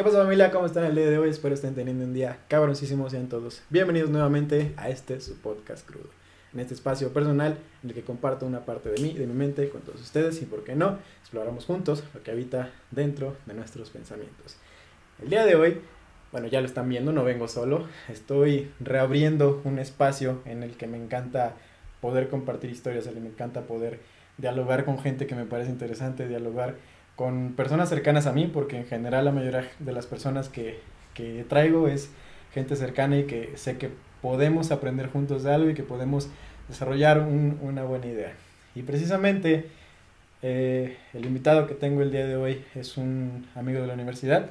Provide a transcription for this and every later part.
¿Qué pasa familia? ¿Cómo están el día de hoy? Espero estén teniendo un día cabroncísimo sean todos. Bienvenidos nuevamente a este su podcast crudo. En este espacio personal en el que comparto una parte de mí, de mi mente con todos ustedes y por qué no, exploramos juntos lo que habita dentro de nuestros pensamientos. El día de hoy, bueno ya lo están viendo, no vengo solo, estoy reabriendo un espacio en el que me encanta poder compartir historias, en el que me encanta poder dialogar con gente que me parece interesante, dialogar con personas cercanas a mí, porque en general la mayoría de las personas que, que traigo es gente cercana y que sé que podemos aprender juntos de algo y que podemos desarrollar un, una buena idea. Y precisamente eh, el invitado que tengo el día de hoy es un amigo de la universidad.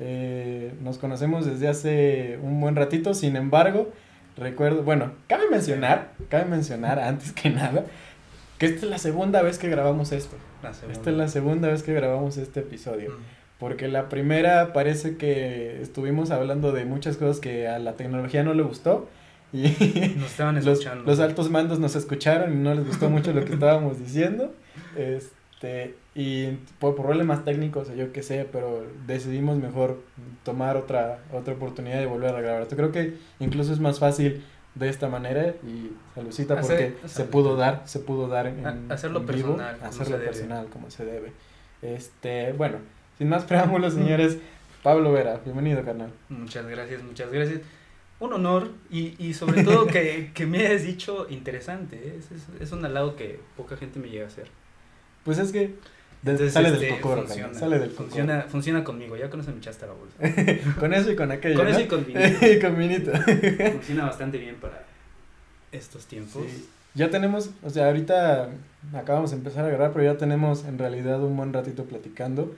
Eh, nos conocemos desde hace un buen ratito, sin embargo, recuerdo, bueno, cabe mencionar, cabe mencionar antes que nada, que esta es la segunda vez que grabamos esto. Esta es la segunda vez que grabamos este episodio. Porque la primera parece que estuvimos hablando de muchas cosas que a la tecnología no le gustó. Y nos estaban escuchando. Los, altos mandos nos escucharon y no les gustó mucho lo que estábamos diciendo. Este, y por problemas técnicos, yo qué sé, pero decidimos mejor tomar otra, otra oportunidad de volver a grabar. Yo creo que incluso es más fácil de esta manera y saludcita porque se pudo dar, se pudo dar en, hacerlo personal, hacerlo personal como se debe. Este, bueno, sin más preámbulos, señores, Pablo Vera, bienvenido, carnal. Muchas gracias, muchas gracias. Un honor y, y sobre todo que, que, me hayas dicho interesante, ¿eh? es, es, es un halago que poca gente me llega a hacer. Pues es que sale del este, cocoro, funciona, sale del funciona, funciona conmigo, ya con eso me echaste la bolsa. con eso y con aquello. Con eso y con vinito. y con vinito. funciona bastante bien para estos tiempos. Ya tenemos, o sea, ahorita acabamos de empezar a grabar, pero ya tenemos en realidad un buen ratito platicando.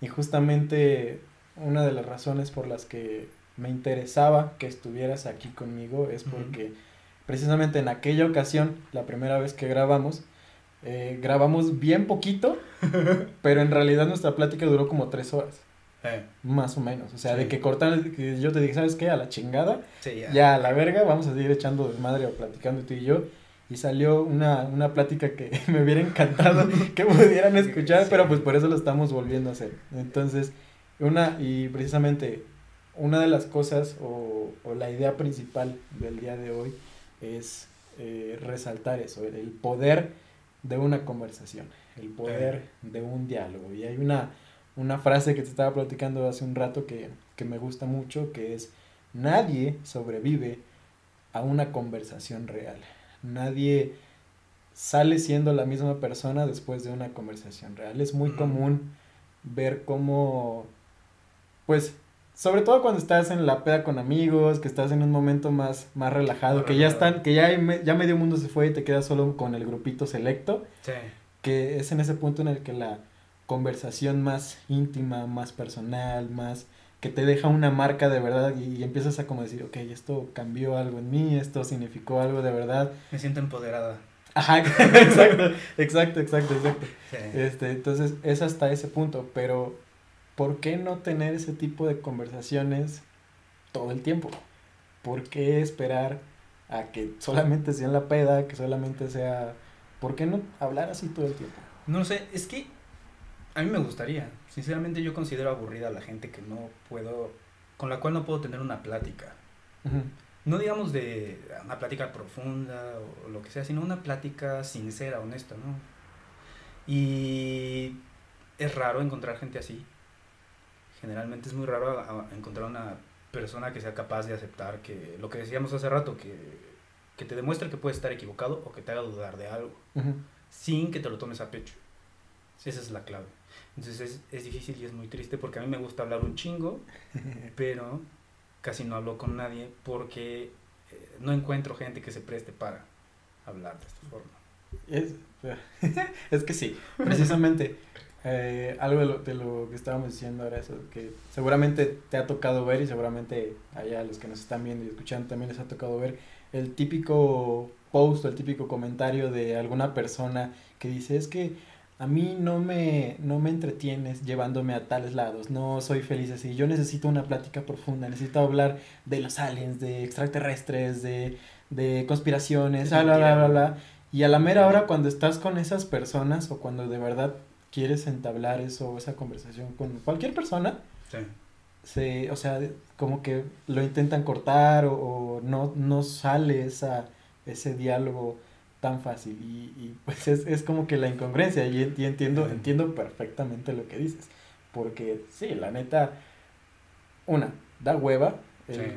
Y justamente una de las razones por las que me interesaba que estuvieras aquí conmigo es porque precisamente en aquella ocasión, la primera vez que grabamos, eh, grabamos bien poquito, pero en realidad nuestra plática duró como tres horas. Eh. Más o menos. O sea, de que cortan, que yo te dije, ¿sabes qué? A la chingada. ya. a la verga, vamos a seguir echando de madre o platicando tú y yo. Y salió una, una plática que me hubiera encantado que pudieran escuchar, pero pues por eso lo estamos volviendo a hacer. Entonces, una, y precisamente, una de las cosas o, o la idea principal del día de hoy es eh, resaltar eso, el poder de una conversación, el poder de un diálogo. Y hay una, una frase que te estaba platicando hace un rato que, que me gusta mucho, que es, nadie sobrevive a una conversación real. Nadie sale siendo la misma persona después de una conversación real. Es muy común ver cómo, pues, sobre todo cuando estás en la peda con amigos, que estás en un momento más, más relajado, que ya están, que ya, ya medio mundo se fue y te quedas solo con el grupito selecto. Sí. Que es en ese punto en el que la conversación más íntima, más personal, más que te deja una marca de verdad y, empiezas a como decir, ok, esto cambió algo en mí, esto significó algo de verdad. Me siento empoderada. Ajá, exacto, exacto, exacto, exacto. Este, entonces es hasta ese punto, pero ¿por qué no tener ese tipo de conversaciones todo el tiempo? ¿Por qué esperar a que solamente sea en la peda, que solamente sea... ¿Por qué no hablar así todo el tiempo? No sé, es que a mí me gustaría. Sinceramente yo considero aburrida a la gente que no puedo, con la cual no puedo tener una plática. No digamos de una plática profunda o lo que sea, sino una plática sincera, honesta, ¿no? Y es raro encontrar gente así generalmente es muy raro encontrar una persona que sea capaz de aceptar que lo que decíamos hace rato, que, que te demuestre que puedes estar equivocado o que te haga dudar de algo, sin que te lo tomes a pecho. Esa es la clave. Entonces es, es, difícil y es muy triste porque a mí me gusta hablar un chingo, pero casi no hablo con nadie porque eh, no encuentro gente que se preste para hablar de esta forma. Es, es que sí, precisamente. Eh, algo de lo, de lo, que estábamos diciendo era eso, que seguramente te ha tocado ver y seguramente allá los que nos están viendo y escuchando también les ha tocado ver el típico post o el típico comentario de alguna persona que dice es que a mí no me, no me entretienes llevándome a tales lados, no soy feliz así, yo necesito una plática profunda, necesito hablar de los aliens, de extraterrestres, de, de conspiraciones, bla, bla, bla, bla. Y a la mera hora cuando estás con esas personas o cuando de verdad quieres entablar eso, esa conversación con cualquier persona, se, o sea, como que lo intentan cortar o, no, no sale esa, ese diálogo tan fácil. Y, y pues es, es, como que la incongruencia. Y, entiendo, entiendo perfectamente lo que dices, porque sí, la neta, una, da hueva,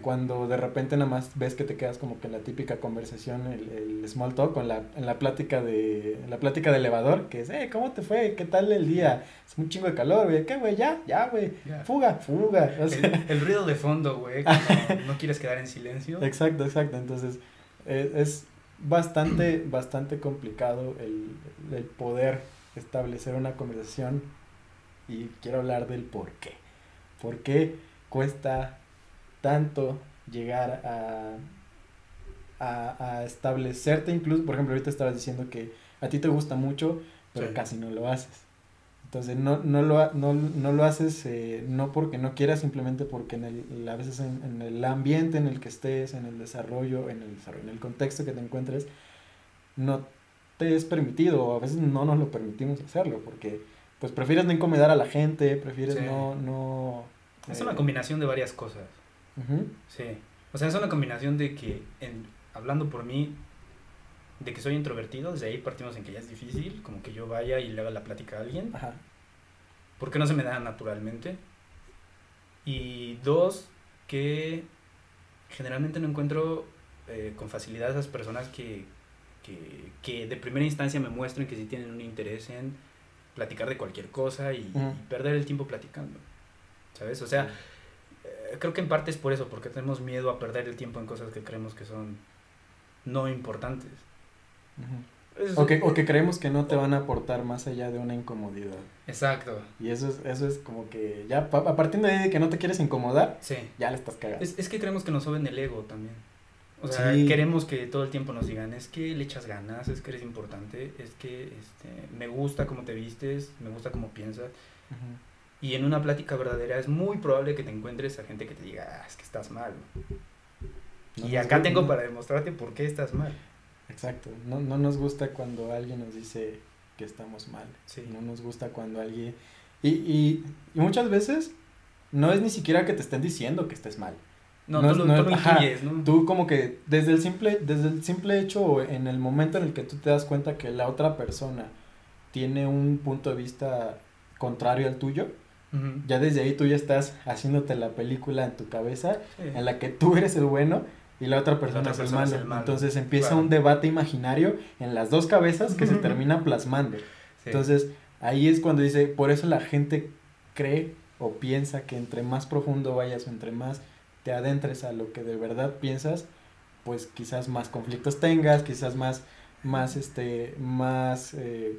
cuando de repente nada más ves que te quedas como que en la típica conversación, el, el small talk, en la, en la plática de, la plática de elevador, que es, eh, ¿cómo te fue? ¿Qué tal el día? Es un chingo de calor, güey, ¿qué, güey? Ya, ya, güey, fuga, fuga. el, ruido de fondo, güey, no quieres quedar en silencio. Exacto, exacto, entonces e, es bastante, bastante complicado el, el poder establecer una conversación y quiero hablar del por qué. ¿Por qué cuesta tanto llegar a, a, establecerte incluso, por ejemplo, ahorita estabas diciendo que a ti te gusta mucho, pero casi no lo haces. Entonces no, no, lo, no, no lo haces eh, no porque no quieras, simplemente porque en el, a veces en, en, el ambiente en el que estés, en el desarrollo, en el desarrollo, en el contexto que te encuentres, no te es permitido, o a veces no nos lo permitimos hacerlo, porque pues prefieres no incomodar a la gente, prefieres no, no... Es una eh, combinación de varias cosas. Sí. O sea, es una combinación de que, en, hablando por mí, de que soy introvertido, desde ahí partimos en que ya es difícil, como que yo vaya y le haga la plática a alguien. Ajá. Porque no se me da naturalmente. Y dos, que generalmente no encuentro eh, con facilidad a esas personas que, que, que, de primera instancia me muestren que sí tienen un interés en platicar de cualquier cosa y, perder el tiempo platicando. ¿Sabes? O sea, creo que en parte es por eso, porque tenemos miedo a perder el tiempo en cosas que creemos que son no importantes. o, que, o que creemos que no te van a aportar más allá de una incomodidad. Exacto. Y eso es, eso es como que ya a partir de que no te quieres incomodar, sí. ya le estás cagando. Es, es que creemos que nos suben el ego también. O sea, queremos que todo el tiempo nos digan, es que le echas ganas, es que eres importante, es que este, me gusta cómo te vistes, me gusta cómo piensas. Y en una plática verdadera es muy probable que te encuentres a gente que te diga, ah, es que estás mal. y acá tengo para demostrarte por qué estás mal. Exacto. No, no nos gusta cuando alguien nos dice que estamos mal. Sí. No nos gusta cuando alguien... Y, y, y muchas veces no es ni siquiera que te estén diciendo que estés mal. No, tú, lo, tú Tú como que desde el simple, desde el simple hecho, en el momento en el que tú te das cuenta que la otra persona tiene un punto de vista contrario al tuyo, ya desde ahí tú ya estás haciéndote la película en tu cabeza en la que tú eres el bueno y la otra persona, es, el malo. Entonces empieza un debate imaginario en las dos cabezas que se termina plasmando. Entonces ahí es cuando dice, por eso la gente cree o piensa que entre más profundo vayas o entre más te adentres a lo que de verdad piensas, pues quizás más conflictos tengas, quizás más, más, este, más eh,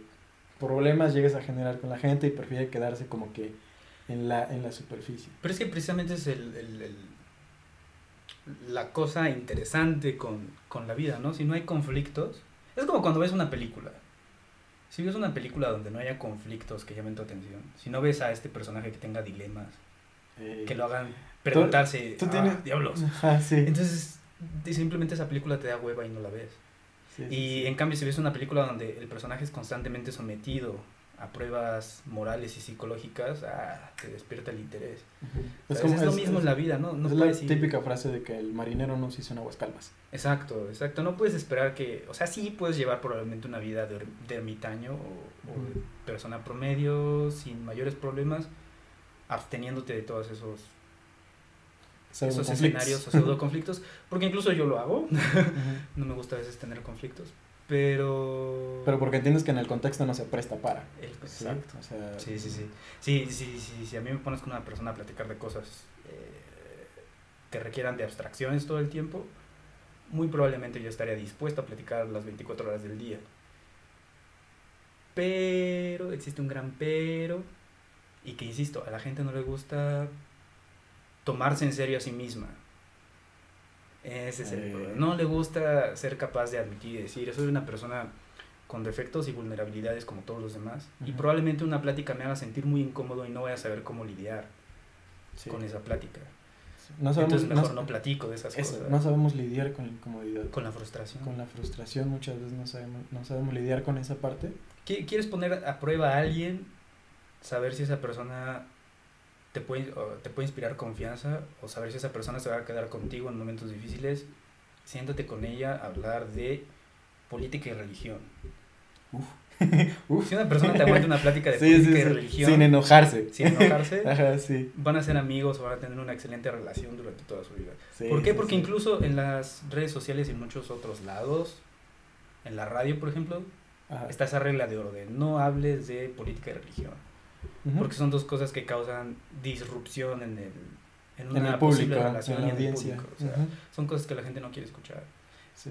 problemas llegues a generar con la gente y prefiere quedarse como que en la, en la superficie. Pero es que precisamente es el, el, el la cosa interesante con, con la vida, ¿no? Si no hay conflictos, es como cuando ves una película. Si ves una película donde no haya conflictos que llamen tu atención, si no ves a este personaje que tenga dilemas, eh, que lo hagan preguntarse, ¿Tú, ah, diablos. sí. Entonces, simplemente esa película te da hueva y no la ves. y en cambio, si ves una película donde el personaje es constantemente sometido a pruebas morales y psicológicas, ah, te despierta el interés. es, lo mismo en la vida, ¿no? no es la típica frase de que el marinero no se hizo en aguas calmas. Exacto, exacto. No puedes esperar que, o sea, sí puedes llevar probablemente una vida de, de ermitaño o, o de persona promedio sin mayores problemas, absteniéndote de todos esos esos escenarios o pseudo conflictos, porque incluso yo lo hago, no me gusta a veces tener conflictos, pero... Pero porque entiendes que en el contexto no se presta para. exacto. Sí, sí, sí. Sí, sí, sí, Si a mí me pones con una persona a platicar de cosas eh, que requieran de abstracciones todo el tiempo, muy probablemente yo estaría dispuesto a platicar las 24 horas del día. Pero, existe un gran pero, y que insisto, a la gente no le gusta tomarse en serio a sí misma. Ese es el problema. No le gusta ser capaz de admitir y decir, soy una persona con defectos y vulnerabilidades como todos los demás. Y probablemente una plática me haga sentir muy incómodo y no voy a saber cómo lidiar con esa plática. No sabemos, Entonces mejor no, platico de esas cosas. No sabemos lidiar con la incomodidad. Con la frustración. Con la frustración muchas veces no sabemos, no sabemos lidiar con esa parte. ¿Quieres poner a prueba a alguien? Saber si esa persona te puede, te puede inspirar confianza o saber si esa persona se va a quedar contigo en momentos difíciles. Siéntate con ella a hablar de política y religión. Si una persona te aguanta una plática de política y religión. Sin enojarse. Sin enojarse. Ajá, sí. Van a ser amigos o van a tener una excelente relación durante toda su vida. ¿Por qué? Porque incluso en las redes sociales y en muchos otros lados, en la radio, por ejemplo, está esa regla de oro de no hables de política y religión. Porque son dos cosas que causan disrupción en el en una posible relación en la audiencia. Son cosas que la gente no quiere escuchar. Sí.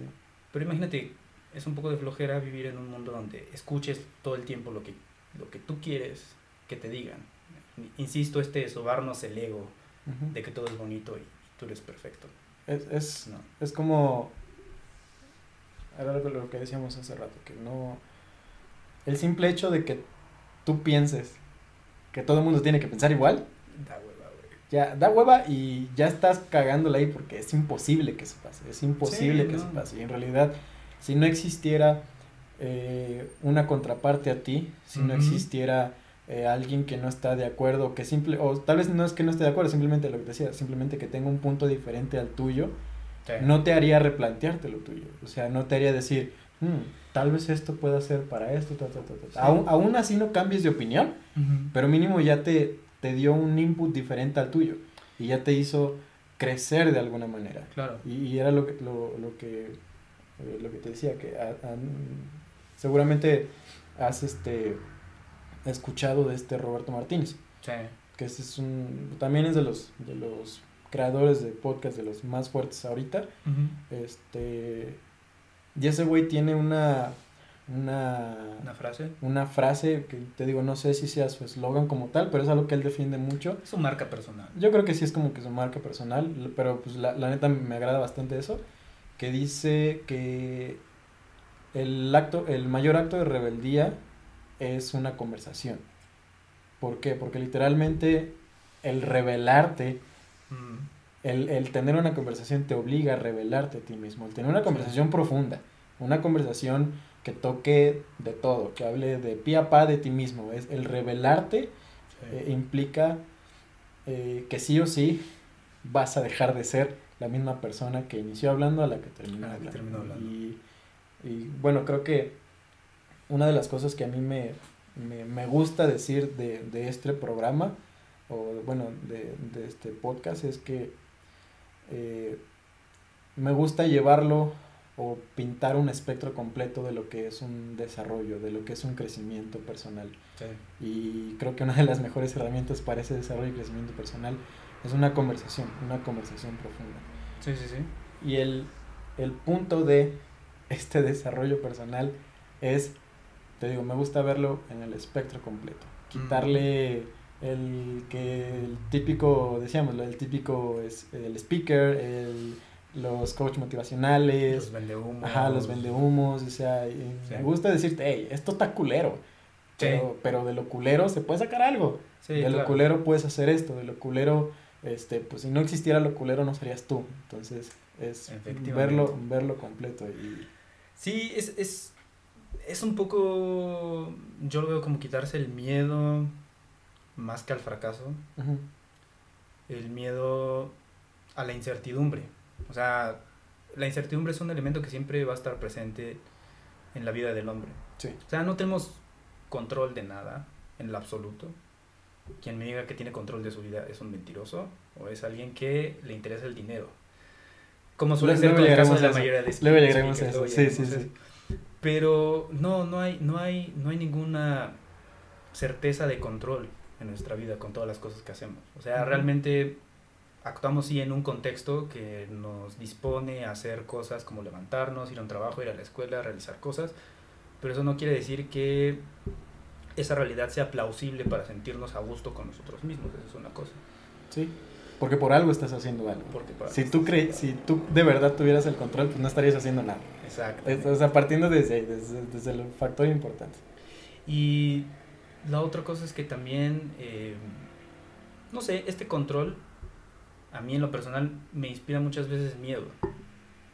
Pero imagínate, es un poco de flojera vivir en un mundo donde escuches todo el tiempo lo que, lo que tú quieres que te digan. Insisto, este sobarnos el ego de que todo es bonito y tú eres perfecto. Es, es, es como... Era lo que decíamos hace rato, que no... El simple hecho de que tú pienses que todo el mundo tiene que pensar igual. Da hueva, güey. Ya, da hueva y ya estás cagándola ahí porque es imposible que se pase. Es imposible que se pase. Y en realidad si no existiera eh, una contraparte a ti, si no existiera eh, alguien que no está de acuerdo, que simple, o tal vez no es que no esté de acuerdo, simplemente lo que decía, simplemente que tenga un punto diferente al tuyo, no te haría replantearte lo tuyo, o sea, no te haría decir, hmm, tal vez esto pueda ser para esto, aún, así no cambies de opinión, pero mínimo ya te, te dio un input diferente al tuyo y ya te hizo crecer de alguna manera. Claro. Y, era lo que, lo, lo que eh, lo que te decía, que seguramente has este, escuchado de este Roberto Martínez. Sí. Que es un, también es de los, de los creadores de podcast de los más fuertes ahorita. Este, y ese güey tiene una, una, una frase. Una frase que te digo, no sé si sea su eslogan como tal, pero es algo que él defiende mucho. Su marca personal. Yo creo que sí es como que su marca personal, pero pues la, la neta me agrada bastante eso que dice que el acto, el mayor acto de rebeldía es una conversación. ¿Por qué? Porque literalmente el revelarte, mm. El, tener una conversación te obliga a revelarte a ti mismo, el tener una conversación profunda, una conversación que toque de todo, que hable de pie a pa de ti mismo. Es, el revelarte eh, implica eh, que sí o sí vas a dejar de ser la misma persona que inició hablando a la que terminó, hablando. Y, bueno, creo que una de las cosas que a mí me, gusta decir de, este programa, o bueno, de, este podcast, es que eh, me gusta llevarlo o pintar un espectro completo de lo que es un desarrollo, de lo que es un crecimiento personal. Y creo que una de las mejores herramientas para ese desarrollo y crecimiento personal es una conversación, una conversación profunda. Sí, sí, sí. Y el, punto de este desarrollo personal es, te digo, me gusta verlo en el espectro completo. Quitarle el que el típico, decíamos, el típico es el speaker, el, los coach motivacionales, los vendehumos. Ajá, los vendehumos, o sea, me gusta decirte, hey, esto está culero. Pero, pero de lo culero se puede sacar algo. de lo culero puedes hacer esto, de lo culero este, pues si no existiera lo culero no serías tú. Entonces, es verlo, verlo completo. Y... Sí, es, es, es un poco, yo lo veo como quitarse el miedo más que al fracaso. El miedo a la incertidumbre. O sea, la incertidumbre es un elemento que siempre va a estar presente en la vida del hombre. O sea, no tenemos control de nada en el absoluto quien me diga que tiene control de su vida es un mentiroso o es alguien que le interesa el dinero. Como suele ser con el caso de la mayoría de Luego llegaremos a eso. Sí, sí, sí. Pero no, no hay, no hay, no hay ninguna certeza de control en nuestra vida con todas las cosas que hacemos. O sea, realmente actuamos sí en un contexto que nos dispone a hacer cosas como levantarnos, ir a un trabajo, ir a la escuela, realizar cosas, pero eso no quiere decir que esa realidad sea plausible para sentirnos a gusto con nosotros mismos, eso es una cosa. Sí, porque por algo estás haciendo algo. si tú crees, si tú de verdad tuvieras el control, pues no estarías haciendo nada. Exacto. O sea, partiendo desde, desde, desde el factor importante. Y la otra cosa es que también, eh, no sé, este control, a mí en lo personal, me inspira muchas veces miedo.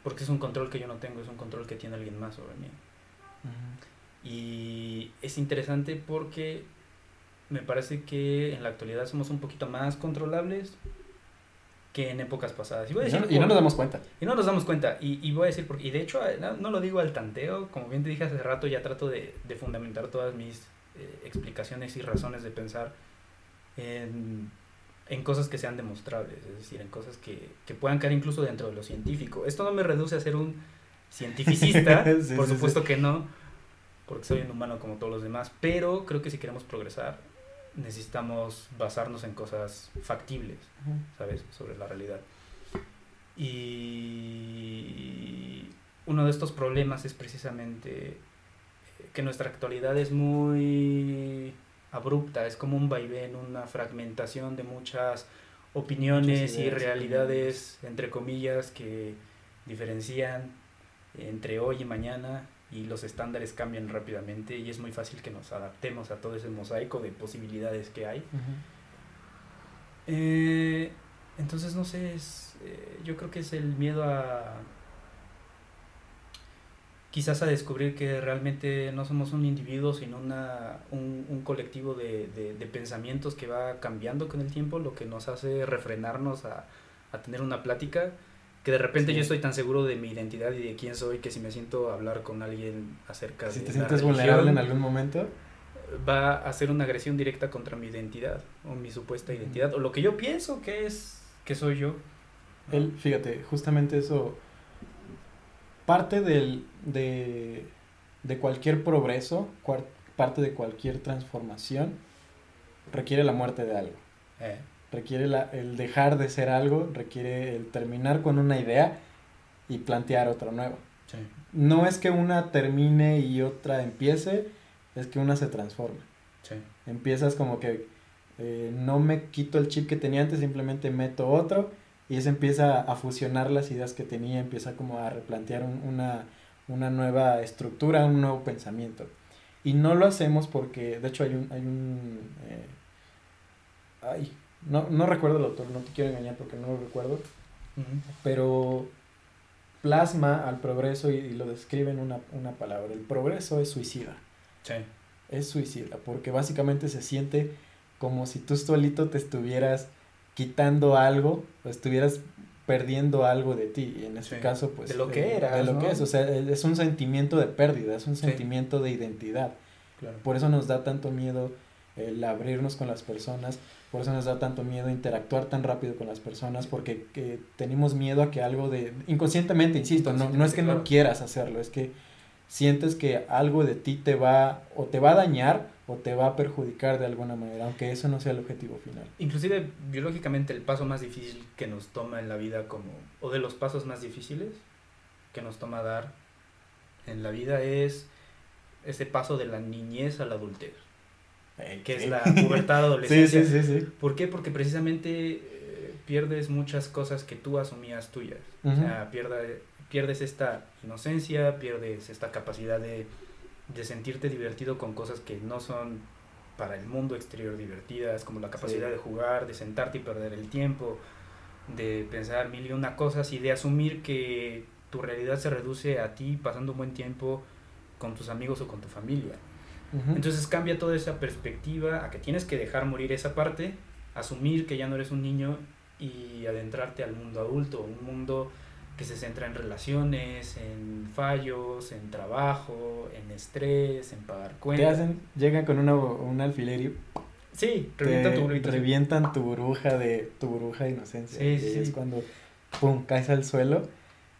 Porque es un control que yo no tengo, es un control que tiene alguien más sobre mí. Y es interesante porque me parece que en la actualidad somos un poquito más controlables que en épocas pasadas. Y, no, nos damos cuenta. Y no nos damos cuenta. Y, y voy a decir, porque, y de hecho no, lo digo al tanteo, como bien te dije hace rato, ya trato de, de fundamentar todas mis eh, explicaciones y razones de pensar en, en, cosas que sean demostrables, es decir, en cosas que, que, puedan caer incluso dentro de lo científico. Esto no me reduce a ser un cientificista, por supuesto que no, porque soy un humano como todos los demás, pero creo que si queremos progresar necesitamos basarnos en cosas factibles, ¿sabes? Sobre la realidad. Y uno de estos problemas es precisamente que nuestra actualidad es muy abrupta, es como un vaivén, una fragmentación de muchas opiniones y realidades, entre comillas, que diferencian entre hoy y mañana y los estándares cambian rápidamente y es muy fácil que nos adaptemos a todo ese mosaico de posibilidades que hay. Eh, entonces, no sé, es, eh, yo creo que es el miedo a quizás a descubrir que realmente no somos un individuo, sino una, un, un colectivo de, de, de, pensamientos que va cambiando con el tiempo, lo que nos hace refrenarnos a, a tener una plática que de repente yo estoy tan seguro de mi identidad y de quién soy que si me siento a hablar con alguien acerca si de... Si te sientes vulnerable en algún momento. Va a ser una agresión directa contra mi identidad o mi supuesta identidad o lo que yo pienso que es, que soy yo. Él, fíjate, justamente eso, parte del, de, de cualquier progreso, parte de cualquier transformación, requiere la muerte de algo. Eh requiere la, el dejar de ser algo, requiere el terminar con una idea y plantear otra nueva. No es que una termine y otra empiece, es que una se transforma. Empiezas como que eh, no me quito el chip que tenía antes, simplemente meto otro y eso empieza a fusionar las ideas que tenía, empieza como a replantear una, una nueva estructura, un nuevo pensamiento. Y no lo hacemos porque, de hecho hay un... Hay un eh, ay, no, no recuerdo el autor, no te quiero engañar porque no lo recuerdo. Pero plasma al progreso y, lo describe en una, una, palabra. El progreso es suicida. Sí. Es suicida, porque básicamente se siente como si tú solito te estuvieras quitando algo, o estuvieras perdiendo algo de ti. Y en este caso, pues. De lo que era. De lo que es. O sea, es un sentimiento de pérdida, es un sentimiento de identidad. Por eso nos da tanto miedo el abrirnos con las personas, por eso nos da tanto miedo interactuar tan rápido con las personas, porque tenemos miedo a que algo de, inconscientemente, insisto, no, no es que no quieras hacerlo, es que sientes que algo de ti te va o te va a dañar o te va a perjudicar de alguna manera, aunque eso no sea el objetivo final. Inclusive biológicamente el paso más difícil que nos toma en la vida como, o de los pasos más difíciles que nos toma dar en la vida es ese paso de la niñez a la adultez que es la pubertad adolescencia. Sí, sí, sí, ¿Por qué? Porque precisamente eh, pierdes muchas cosas que tú asumías tuyas. O sea, pierdes esta inocencia, pierdes esta capacidad de, de, sentirte divertido con cosas que no son para el mundo exterior divertidas, como la capacidad de jugar, de sentarte y perder el tiempo, de pensar mil y una cosas y de asumir que tu realidad se reduce a ti pasando un buen tiempo con tus amigos o con tu familia. Entonces cambia toda esa perspectiva a que tienes que dejar morir esa parte, asumir que ya no eres un niño y adentrarte al mundo adulto, un mundo que se centra en relaciones, en fallos, en trabajo, en estrés, en pagar cuentas. Te hacen, llegan con una, un alfiler y sí, revientan tu burbuja. Revientan tu burbuja de tu burbuja de inocencia. Sí, sí, es cuando pum caes al suelo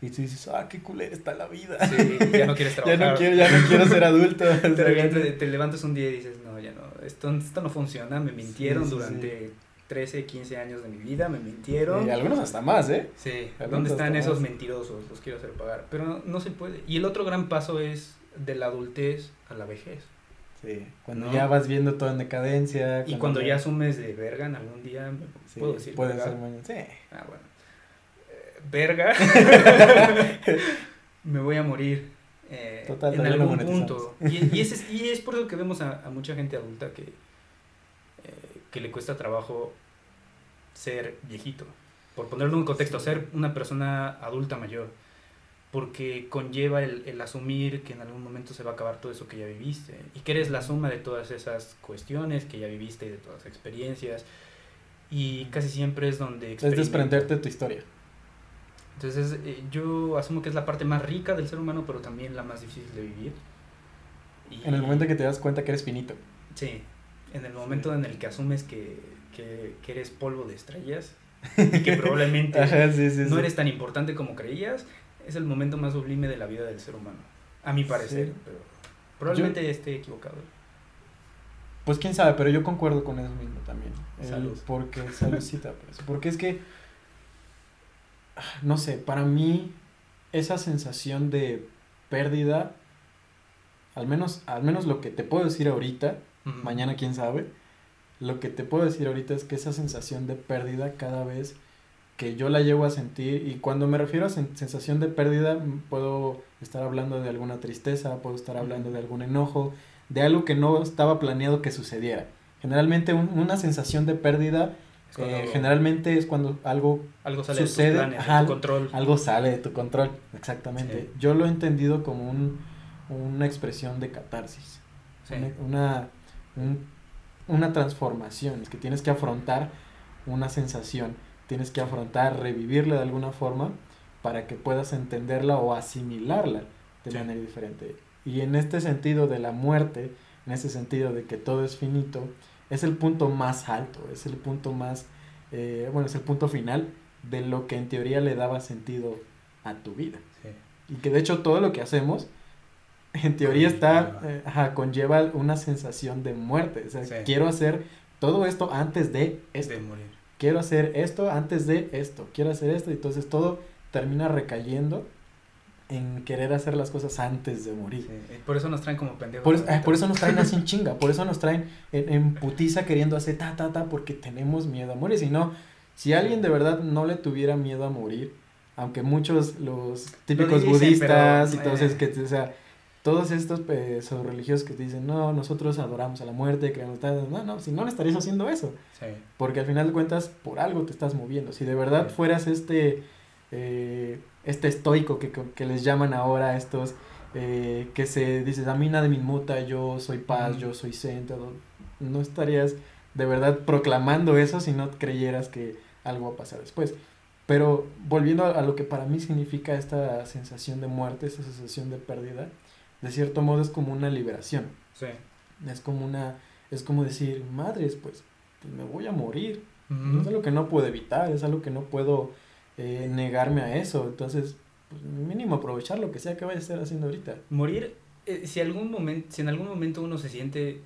y tú dices, ah, qué culera está la vida. Sí, ya no quieres trabajar. ya, no quiero, ya no quiero ser adulto. te, te, levantas un día y dices, no, ya no, esto, esto no funciona, me mintieron durante 13, 15 años de mi vida, me mintieron. Y algunos hasta más, ¿eh? Sí, ¿dónde están esos mentirosos? Los quiero hacer pagar. Pero no, no, se puede. Y el otro gran paso es de la adultez a la vejez. Sí, cuando ya vas viendo todo en decadencia. Y cuando ya asumes de verga en algún día, puedo decir. Puede ser mañana, sí. Ah, bueno verga, me voy a morir eh, en algún punto. Y, y, es, y, es, por eso que vemos a, mucha gente adulta que, eh, que le cuesta trabajo ser viejito. Por ponerlo en un contexto, ser una persona adulta mayor. porque conlleva el, el, asumir que en algún momento se va a acabar todo eso que ya viviste y que eres la suma de todas esas cuestiones que ya viviste y de todas las experiencias y casi siempre es donde... Es desprenderte de tu historia. Entonces eh, yo asumo que es la parte más rica del ser humano, pero también la más difícil de vivir. Y, en el momento que te das cuenta que eres finito. Sí, en el momento en el que asumes que, que, que eres polvo de estrellas y que probablemente no eres tan importante como creías, es el momento más sublime de la vida del ser humano. A mi parecer, pero probablemente esté equivocado. Pues quién sabe, pero yo concuerdo con eso mismo también. Salud. porque, saludcita, pues, porque es que, no sé, para mí esa sensación de pérdida, al menos, al menos lo que te puedo decir ahorita, mañana quién sabe, lo que te puedo decir ahorita es que esa sensación de pérdida cada vez que yo la llevo a sentir y cuando me refiero a sensación de pérdida puedo estar hablando de alguna tristeza, puedo estar hablando de algún enojo, de algo que no estaba planeado que sucediera. Generalmente una sensación de pérdida eh, generalmente es cuando algo, algo sale sucede, de, tu control. Algo sale de tu control, exactamente. Yo lo he entendido como un, una expresión de catarsis, una, una transformación, es que tienes que afrontar una sensación, tienes que afrontar, revivirla de alguna forma para que puedas entenderla o asimilarla de manera diferente. Y en este sentido de la muerte, en ese sentido de que todo es finito, es el punto más alto, es el punto más, eh, bueno, es el punto final de lo que en teoría le daba sentido a tu vida. Y que de hecho todo lo que hacemos, en teoría está, eh, conlleva una sensación de muerte. O sea, quiero hacer todo esto antes de esto. De morir. Quiero hacer esto antes de esto. Quiero hacer esto. Y entonces todo termina recayendo en querer hacer las cosas antes de morir. por eso nos traen como pendejos. Por, eh, por, eso nos traen así en chinga, por eso nos traen en, putiza queriendo hacer ta, ta, ta, porque tenemos miedo a morir. Si no, si alguien de verdad no le tuviera miedo a morir, aunque muchos, los típicos budistas y eh. que, o sea, todos estos pues, religiosos que te dicen, no, nosotros adoramos a la muerte, creemos tal, no, no, si no, le estarías haciendo eso. Porque al final de cuentas, por algo te estás moviendo. Si de verdad fueras este... Eh, este estoico que, que les llaman ahora estos, eh, que se dices, a mí nada me inmuta, yo soy paz, yo soy zen, no estarías de verdad proclamando eso si no creyeras que algo va a pasar después. Pero volviendo a, lo que para mí significa esta sensación de muerte, esta sensación de pérdida, de cierto modo es como una liberación. Sí. Es como una, es como decir, madres, pues, pues me voy a morir. Es algo que no puedo evitar, es algo que no puedo eh, negarme a eso. Entonces, pues, mínimo aprovechar lo que sea que vaya a estar haciendo ahorita. Morir, eh, si, algún momento, si en algún momento uno se siente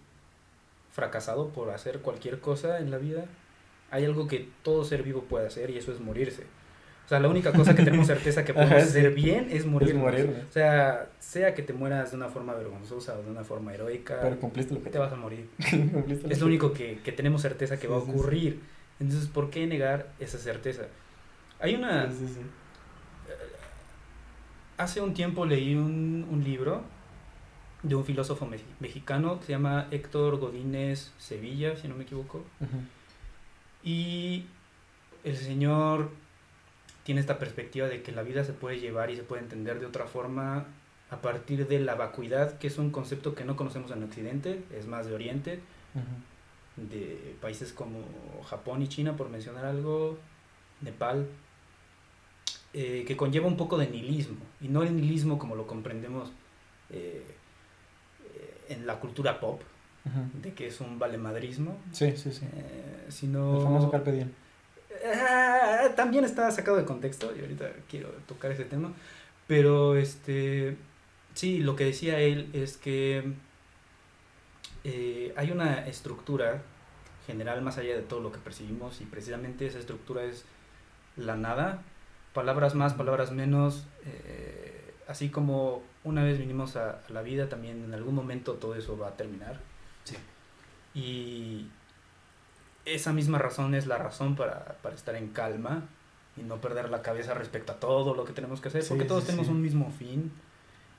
fracasado por hacer cualquier cosa en la vida, hay algo que todo ser vivo puede hacer y eso es morirse. O sea, la única cosa que tenemos certeza que podemos hacer bien es morir. O sea, sea que te mueras de una forma vergonzosa o de una forma heroica. Pero cumpliste lo que te vas a morir. es lo único que, que, tenemos certeza que va a ocurrir. Entonces, ¿por qué negar esa certeza? Hay una... Hace un tiempo leí un, un, libro de un filósofo mexicano que se llama Héctor Godínez Sevilla, si no me equivoco. Y el señor tiene esta perspectiva de que la vida se puede llevar y se puede entender de otra forma a partir de la vacuidad, que es un concepto que no conocemos en Occidente, es más de Oriente, de países como Japón y China, por mencionar algo, Nepal, eh, que conlleva un poco de nihilismo, y no el nihilismo como lo comprendemos eh, en la cultura pop, de que es un valemadrismo, sí, sí, sí. Eh, sino... El famoso Carpe Diem. Ah, también está sacado de contexto, y ahorita quiero tocar ese tema, pero este, sí, lo que decía él es que hay una estructura general más allá de todo lo que percibimos y precisamente esa estructura es la nada palabras más, palabras menos, eh, así como una vez vinimos a, la vida, también en algún momento todo eso va a terminar. Sí. Y esa misma razón es la razón para, para, estar en calma y no perder la cabeza respecto a todo lo que tenemos que hacer, porque todos tenemos un mismo fin.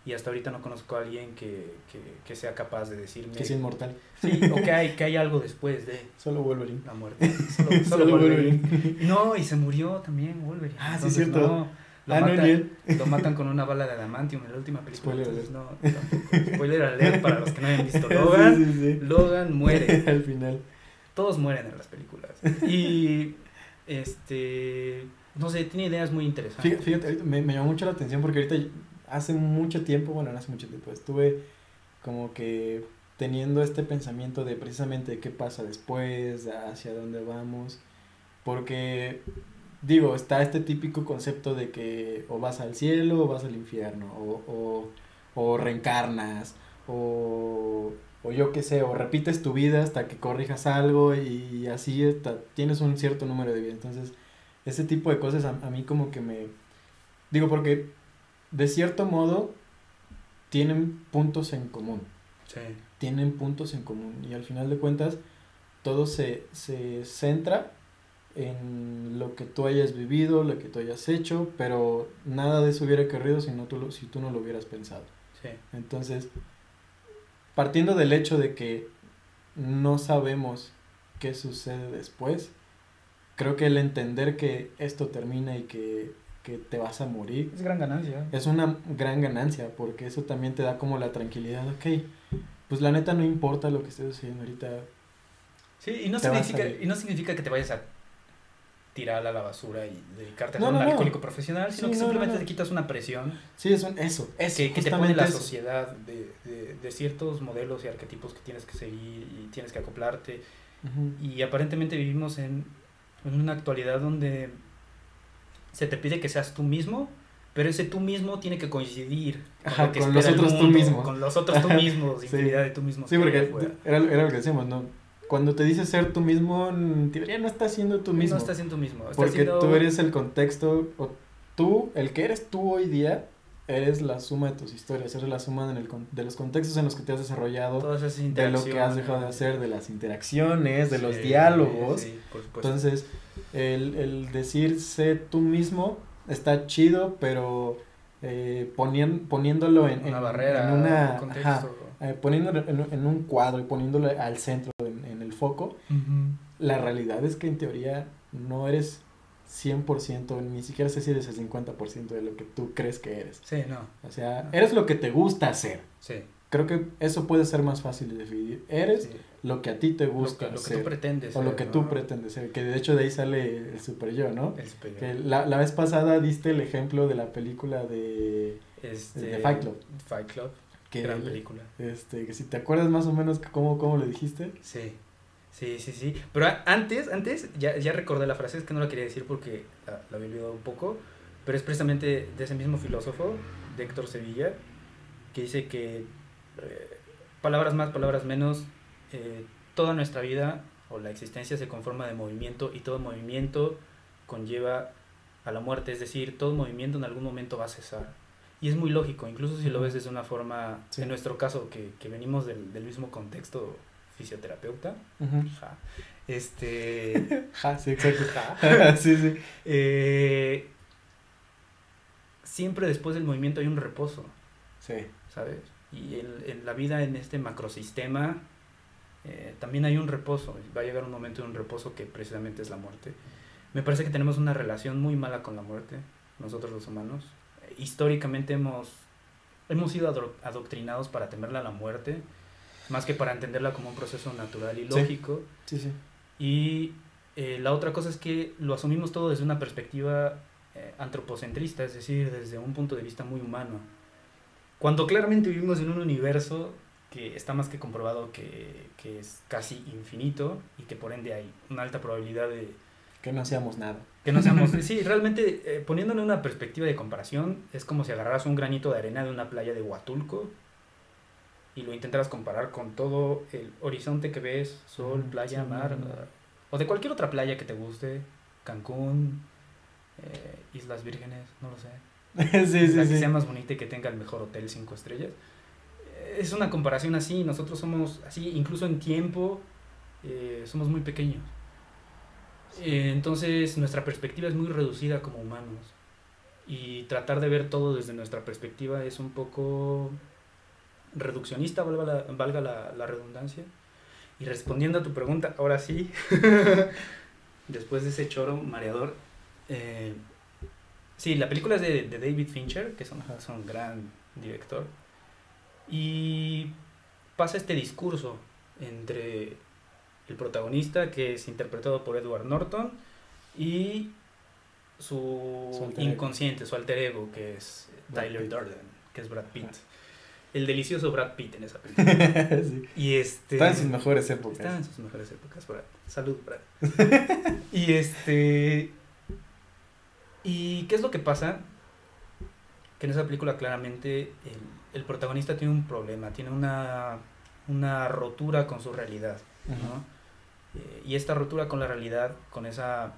Y hasta ahorita no conozco a alguien que, que, que sea capaz de decirme... Que es inmortal. Sí, o que hay, que hay algo después de... Solo Wolverine. La muerte. Solo, solo, Wolverine. No, y se murió también Wolverine. Ah, sí, cierto. Lo, Ah, no, matan, él. lo matan con una bala de adamantium en la última película. Spoiler entonces no, tampoco. Spoiler alert para los que no hayan visto Logan. Logan muere. Al final. Todos mueren en las películas. Y este no sé, tiene ideas muy interesantes. Fíjate, me, me llamó mucho la atención porque ahorita hace mucho tiempo, bueno, no hace mucho tiempo, estuve como que teniendo este pensamiento de precisamente qué pasa después, hacia dónde vamos, porque digo, está este típico concepto de que o vas al cielo o vas al infierno, o, o, o reencarnas, o, o yo qué sé, o repites tu vida hasta que corrijas algo y así está, tienes un cierto número de vida. Entonces, ese tipo de cosas a, a mí como que me... Digo, porque de cierto modo tienen puntos en común Sí. tienen puntos en común y al final de cuentas todo se, se centra en lo que tú hayas vivido, lo que tú hayas hecho, pero nada de eso hubiera ocurrido si, no tú, lo- si tú no lo hubieras pensado. Sí. Entonces, partiendo del hecho de que no sabemos qué sucede después, creo que el entender que esto termina y que, que te vas a morir Es gran ganancia. es una gran ganancia porque eso también te da como la tranquilidad, ok, pues la neta no importa lo que estés haciendo ahorita, Sí, y no, significa, y no significa que te vayas a tirar a la basura y dedicarte a No, ser un no, no. alcohólico profesional, sino Sí, que no, no, simplemente no. te quitas una presión sí, es un, eso, eso, que, que te pone la eso. sociedad de, de, de ciertos modelos y arquetipos que tienes que seguir y tienes que acoplarte. Ujú. Y aparentemente vivimos en, en una actualidad donde se te pide que seas tú mismo, pero ese tú mismo tiene que coincidir Ajá, lo que con los otros tú mundo, mismo. Con los otros tú mismos, Sí. infinidad de tú mismos. Sí, porque era, era lo que decíamos, ¿no? Cuando te dices ser tú mismo, en teoría no estás siendo tú mismo. No estás siendo tú mismo. Estás porque siendo- tú eres el contexto, o tú, el que eres tú hoy día, eres la suma de tus historias, eres la suma en el, con- de los contextos en los que te has desarrollado, todas esas de lo que has dejado de hacer, de las interacciones, de los diálogos. sí, por supuesto. Entonces, el, el decir sé tú mismo está chido, pero eh, ponien- poniéndolo en, una en- barrera, en una, un contexto. ajá, eh, poniéndolo en, en un cuadro y poniéndolo al centro, foco, la realidad es que en teoría no eres 100%, ni siquiera sé si eres el 50% de lo que tú crees que eres. Sí, no. O sea, eres lo que te gusta hacer. Sí. Creo que eso puede ser más fácil de definir. Eres sí. lo que a ti te Lo gusta que, lo que tú pretendes. o lo que ¿no? tú pretendes ser. Que de hecho de ahí sale el super yo, ¿no? El superior. Que la, la vez pasada diste el ejemplo de la película de, Este, de Fight Club. Fight Club. que, gran película. este, que si te acuerdas más o menos cómo, cómo le dijiste. Sí. Sí, sí, sí. Pero antes, antes, ya, ya recordé la frase, es que no la quería decir porque la, la había olvidado un poco, pero es precisamente de ese mismo filósofo, de Héctor Sevilla, que dice que, eh, palabras más, palabras menos, eh, toda nuestra vida o la existencia se conforma de movimiento y todo movimiento conlleva a la muerte, es decir, todo movimiento en algún momento va a cesar. Y es muy lógico, incluso si lo ves desde una forma, Sí. en nuestro caso, que, que venimos del, del mismo contexto fisioterapeuta, ja, este, Ja, sí, exacto. ja, sí, sí. eh, siempre después del movimiento hay un reposo, Sí. ¿sabes? Y en, en la vida, en este macrosistema, eh, también hay un reposo. Va a llegar un momento de un reposo que precisamente es la muerte. Me parece que tenemos una relación muy mala con la muerte, nosotros los humanos. Históricamente hemos, hemos sido adoctrinados para temerla a la muerte, más que para entenderla como un proceso natural y lógico. Sí, sí. Y eh, la otra cosa es que lo asumimos todo desde una perspectiva eh, antropocentrista, es decir, desde un punto de vista muy humano. Cuando claramente vivimos en un universo que está más que comprobado que, que es casi infinito y que por ende hay una alta probabilidad de Que no hacíamos nada. que no seamos... sí, realmente eh, poniéndole una perspectiva de comparación, es como si agarraras un granito de arena de una playa de Huatulco y lo intentaras comparar con todo el horizonte que ves, sol, playa, sí, mar, no, no. ah, o de cualquier otra playa que te guste, Cancún, eh, Islas Vírgenes, no lo sé. sí, sí, la que sea más bonita y que tenga el mejor hotel cinco estrellas. Eh, Es una comparación así, nosotros somos así, incluso en tiempo, eh, somos muy pequeños. Eh, entonces nuestra perspectiva es muy reducida como humanos. Y tratar de ver todo desde nuestra perspectiva es un poco reduccionista, valga la, valga la, la redundancia. Y respondiendo a tu pregunta, ahora sí, después de ese choro mareador, eh, Sí, la película es de, de David Fincher, que es un, es un gran director. Y pasa este discurso entre el protagonista, que es interpretado por Edward Norton, y su, inconsciente, su alter ego, que es Brad Tyler Pitt. Durden, que es Brad Pitt. El delicioso Brad Pitt en esa película. sí. y este... Está en sus mejores épocas. Estaba en sus mejores épocas, Brad. Salud, Brad. y este. ¿Y qué es lo que pasa? Que en esa película claramente el, el protagonista tiene un problema, tiene una, una rotura con su realidad, ¿no? Eh, y esta rotura con la realidad, con esa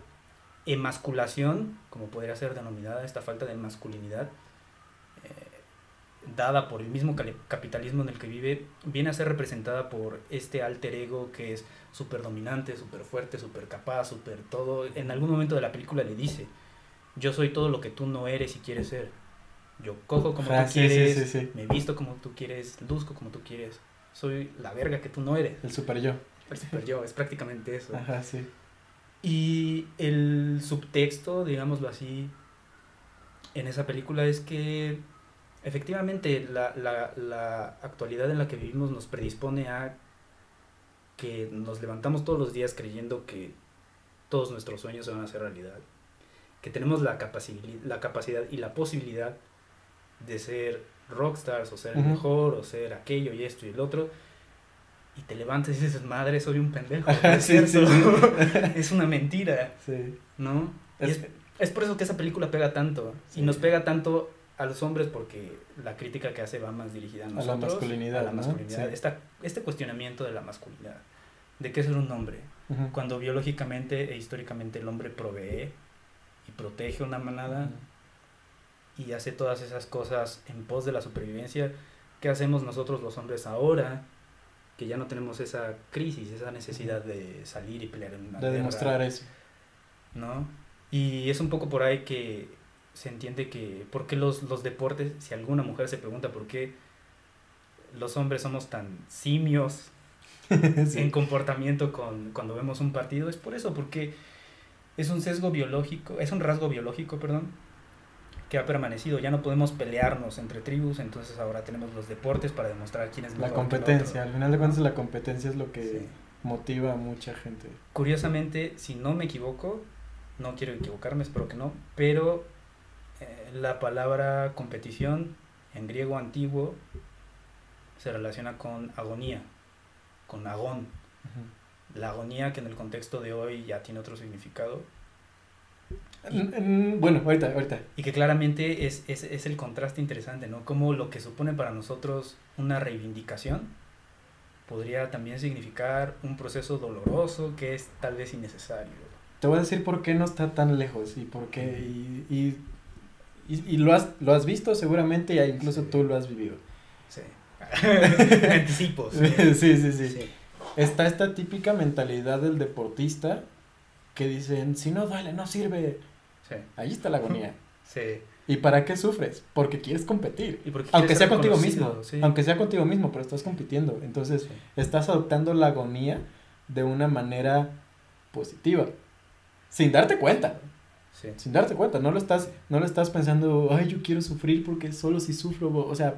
emasculación, como podría ser denominada, esta falta de masculinidad, dada por el mismo capitalismo en el que vive, viene a ser representada por este alter ego que es súper dominante, súper fuerte, súper capaz, súper todo. En algún momento de la película le dice, yo soy todo lo que tú no eres y quieres ser. Yo cojo como Ajá, tú sí, quieres, sí, sí. me visto como tú quieres, luzco como tú quieres. Soy la verga que tú no eres. El super yo. El super yo, es prácticamente eso. Ajá, sí. Y el subtexto, digámoslo así, en esa película es que efectivamente la, la, la actualidad en la que vivimos nos predispone a que nos levantamos todos los días creyendo que todos nuestros sueños se van a hacer realidad. Que tenemos la, la capacidad y la posibilidad de ser rockstars o ser el mejor o ser aquello y esto y el otro. Y te levantas y dices, madre, soy un pendejo. no es sí, sí, cierto. sí. es una mentira. ¿no? Y Es- es, por eso que esa película pega tanto. Y nos pega tanto a los hombres porque la crítica que hace va más dirigida a la nosotros. masculinidad, A la ¿no? masculinidad. Esta- este cuestionamiento de la masculinidad. De qué ser un hombre. Cuando biológicamente e históricamente el hombre provee y protege una manada y hace todas esas cosas en pos de la supervivencia, ¿qué hacemos nosotros los hombres ahora? Que ya no tenemos esa crisis, esa necesidad de salir y pelear en una De guerra, demostrar eso. ¿no? Y es un poco por ahí que se entiende que, ¿por qué los, los deportes, si alguna mujer se pregunta por qué los hombres somos tan simios Sí. en comportamiento con, cuando vemos un partido, es por eso, porque es un sesgo biológico, es un rasgo biológico, perdón, que ha permanecido. Ya no podemos pelearnos entre tribus, entonces ahora tenemos los deportes para demostrar quién es La mejor el competencia, al final de cuentas la competencia es lo que Sí. motiva a mucha gente. Curiosamente, si no me equivoco, no quiero equivocarme, espero que no, pero eh, la palabra competición en griego antiguo se relaciona con agonía, con agón. La agonía que en el contexto de hoy ya tiene otro significado En- en- bueno, ahorita, ahorita. y que claramente es, es, es el contraste interesante, ¿no? Como lo que supone para nosotros una reivindicación podría también significar un proceso doloroso que es tal vez innecesario. Te voy a decir por qué no está tan lejos y por qué. Y, y, y, y lo, has, lo has visto seguramente e incluso Sí. tú lo has vivido. Sí. Anticipos. sí, sí, sí. Sí. Está esta típica mentalidad del deportista que dicen, si no duele, no sirve. Sí. Ahí está la agonía. Sí. ¿Y para qué sufres? Porque quieres competir. Y porque Aunque quieres sea contigo mismo. sí. Aunque sea contigo mismo, pero estás compitiendo. Entonces, Sí. estás adoptando la agonía de una manera positiva. Sin darte cuenta. Sí. Sin darte cuenta. No lo estás, no lo estás pensando, ay, yo quiero sufrir porque solo si sufro. vo-". O sea,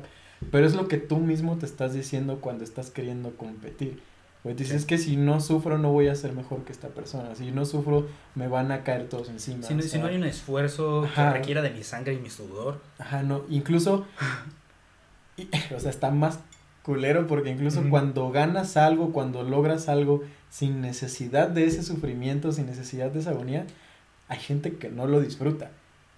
pero es lo que tú mismo te estás diciendo cuando estás queriendo competir. Pues dices Sí. que si no sufro no voy a ser mejor que esta persona. Si no sufro me van a caer todos encima. Si no, si sea, no hay un esfuerzo Ajá. que requiera de mi sangre y mi sudor. Ajá, no, incluso, y- o sea, está más culero porque incluso cuando ganas algo, cuando logras algo sin necesidad de ese sufrimiento, sin necesidad de esa agonía, hay gente que no lo disfruta,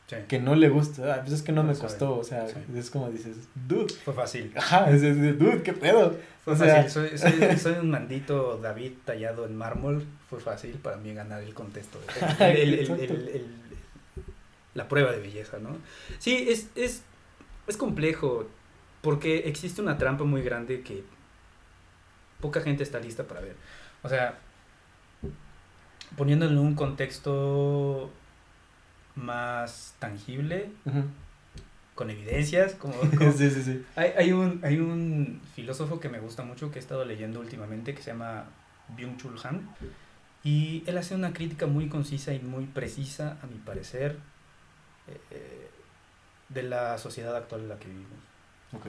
Sí. que no le gusta, ah, pues es que no No me sabe. costó, o sea, Sí. es como dices, dude, Fue fácil. ajá, es, es de, dude, qué pedo, Fue o sea, fácil. Soy, soy, soy un mandito David tallado en mármol. Fue fácil para mí ganar el contexto. El- el- el- la prueba de belleza, ¿no? Sí, es, es, es complejo. Porque existe una trampa muy grande que poca gente está lista para ver. O sea, poniéndolo en un contexto más tangible, con evidencias, como, como- sí, sí, sí, hay, hay, un, hay un filósofo que me gusta mucho que he estado leyendo últimamente que se llama Byung-Chul Han y él hace una crítica muy concisa y muy precisa, a mi parecer, eh, de la sociedad actual en la que vivimos. Ok.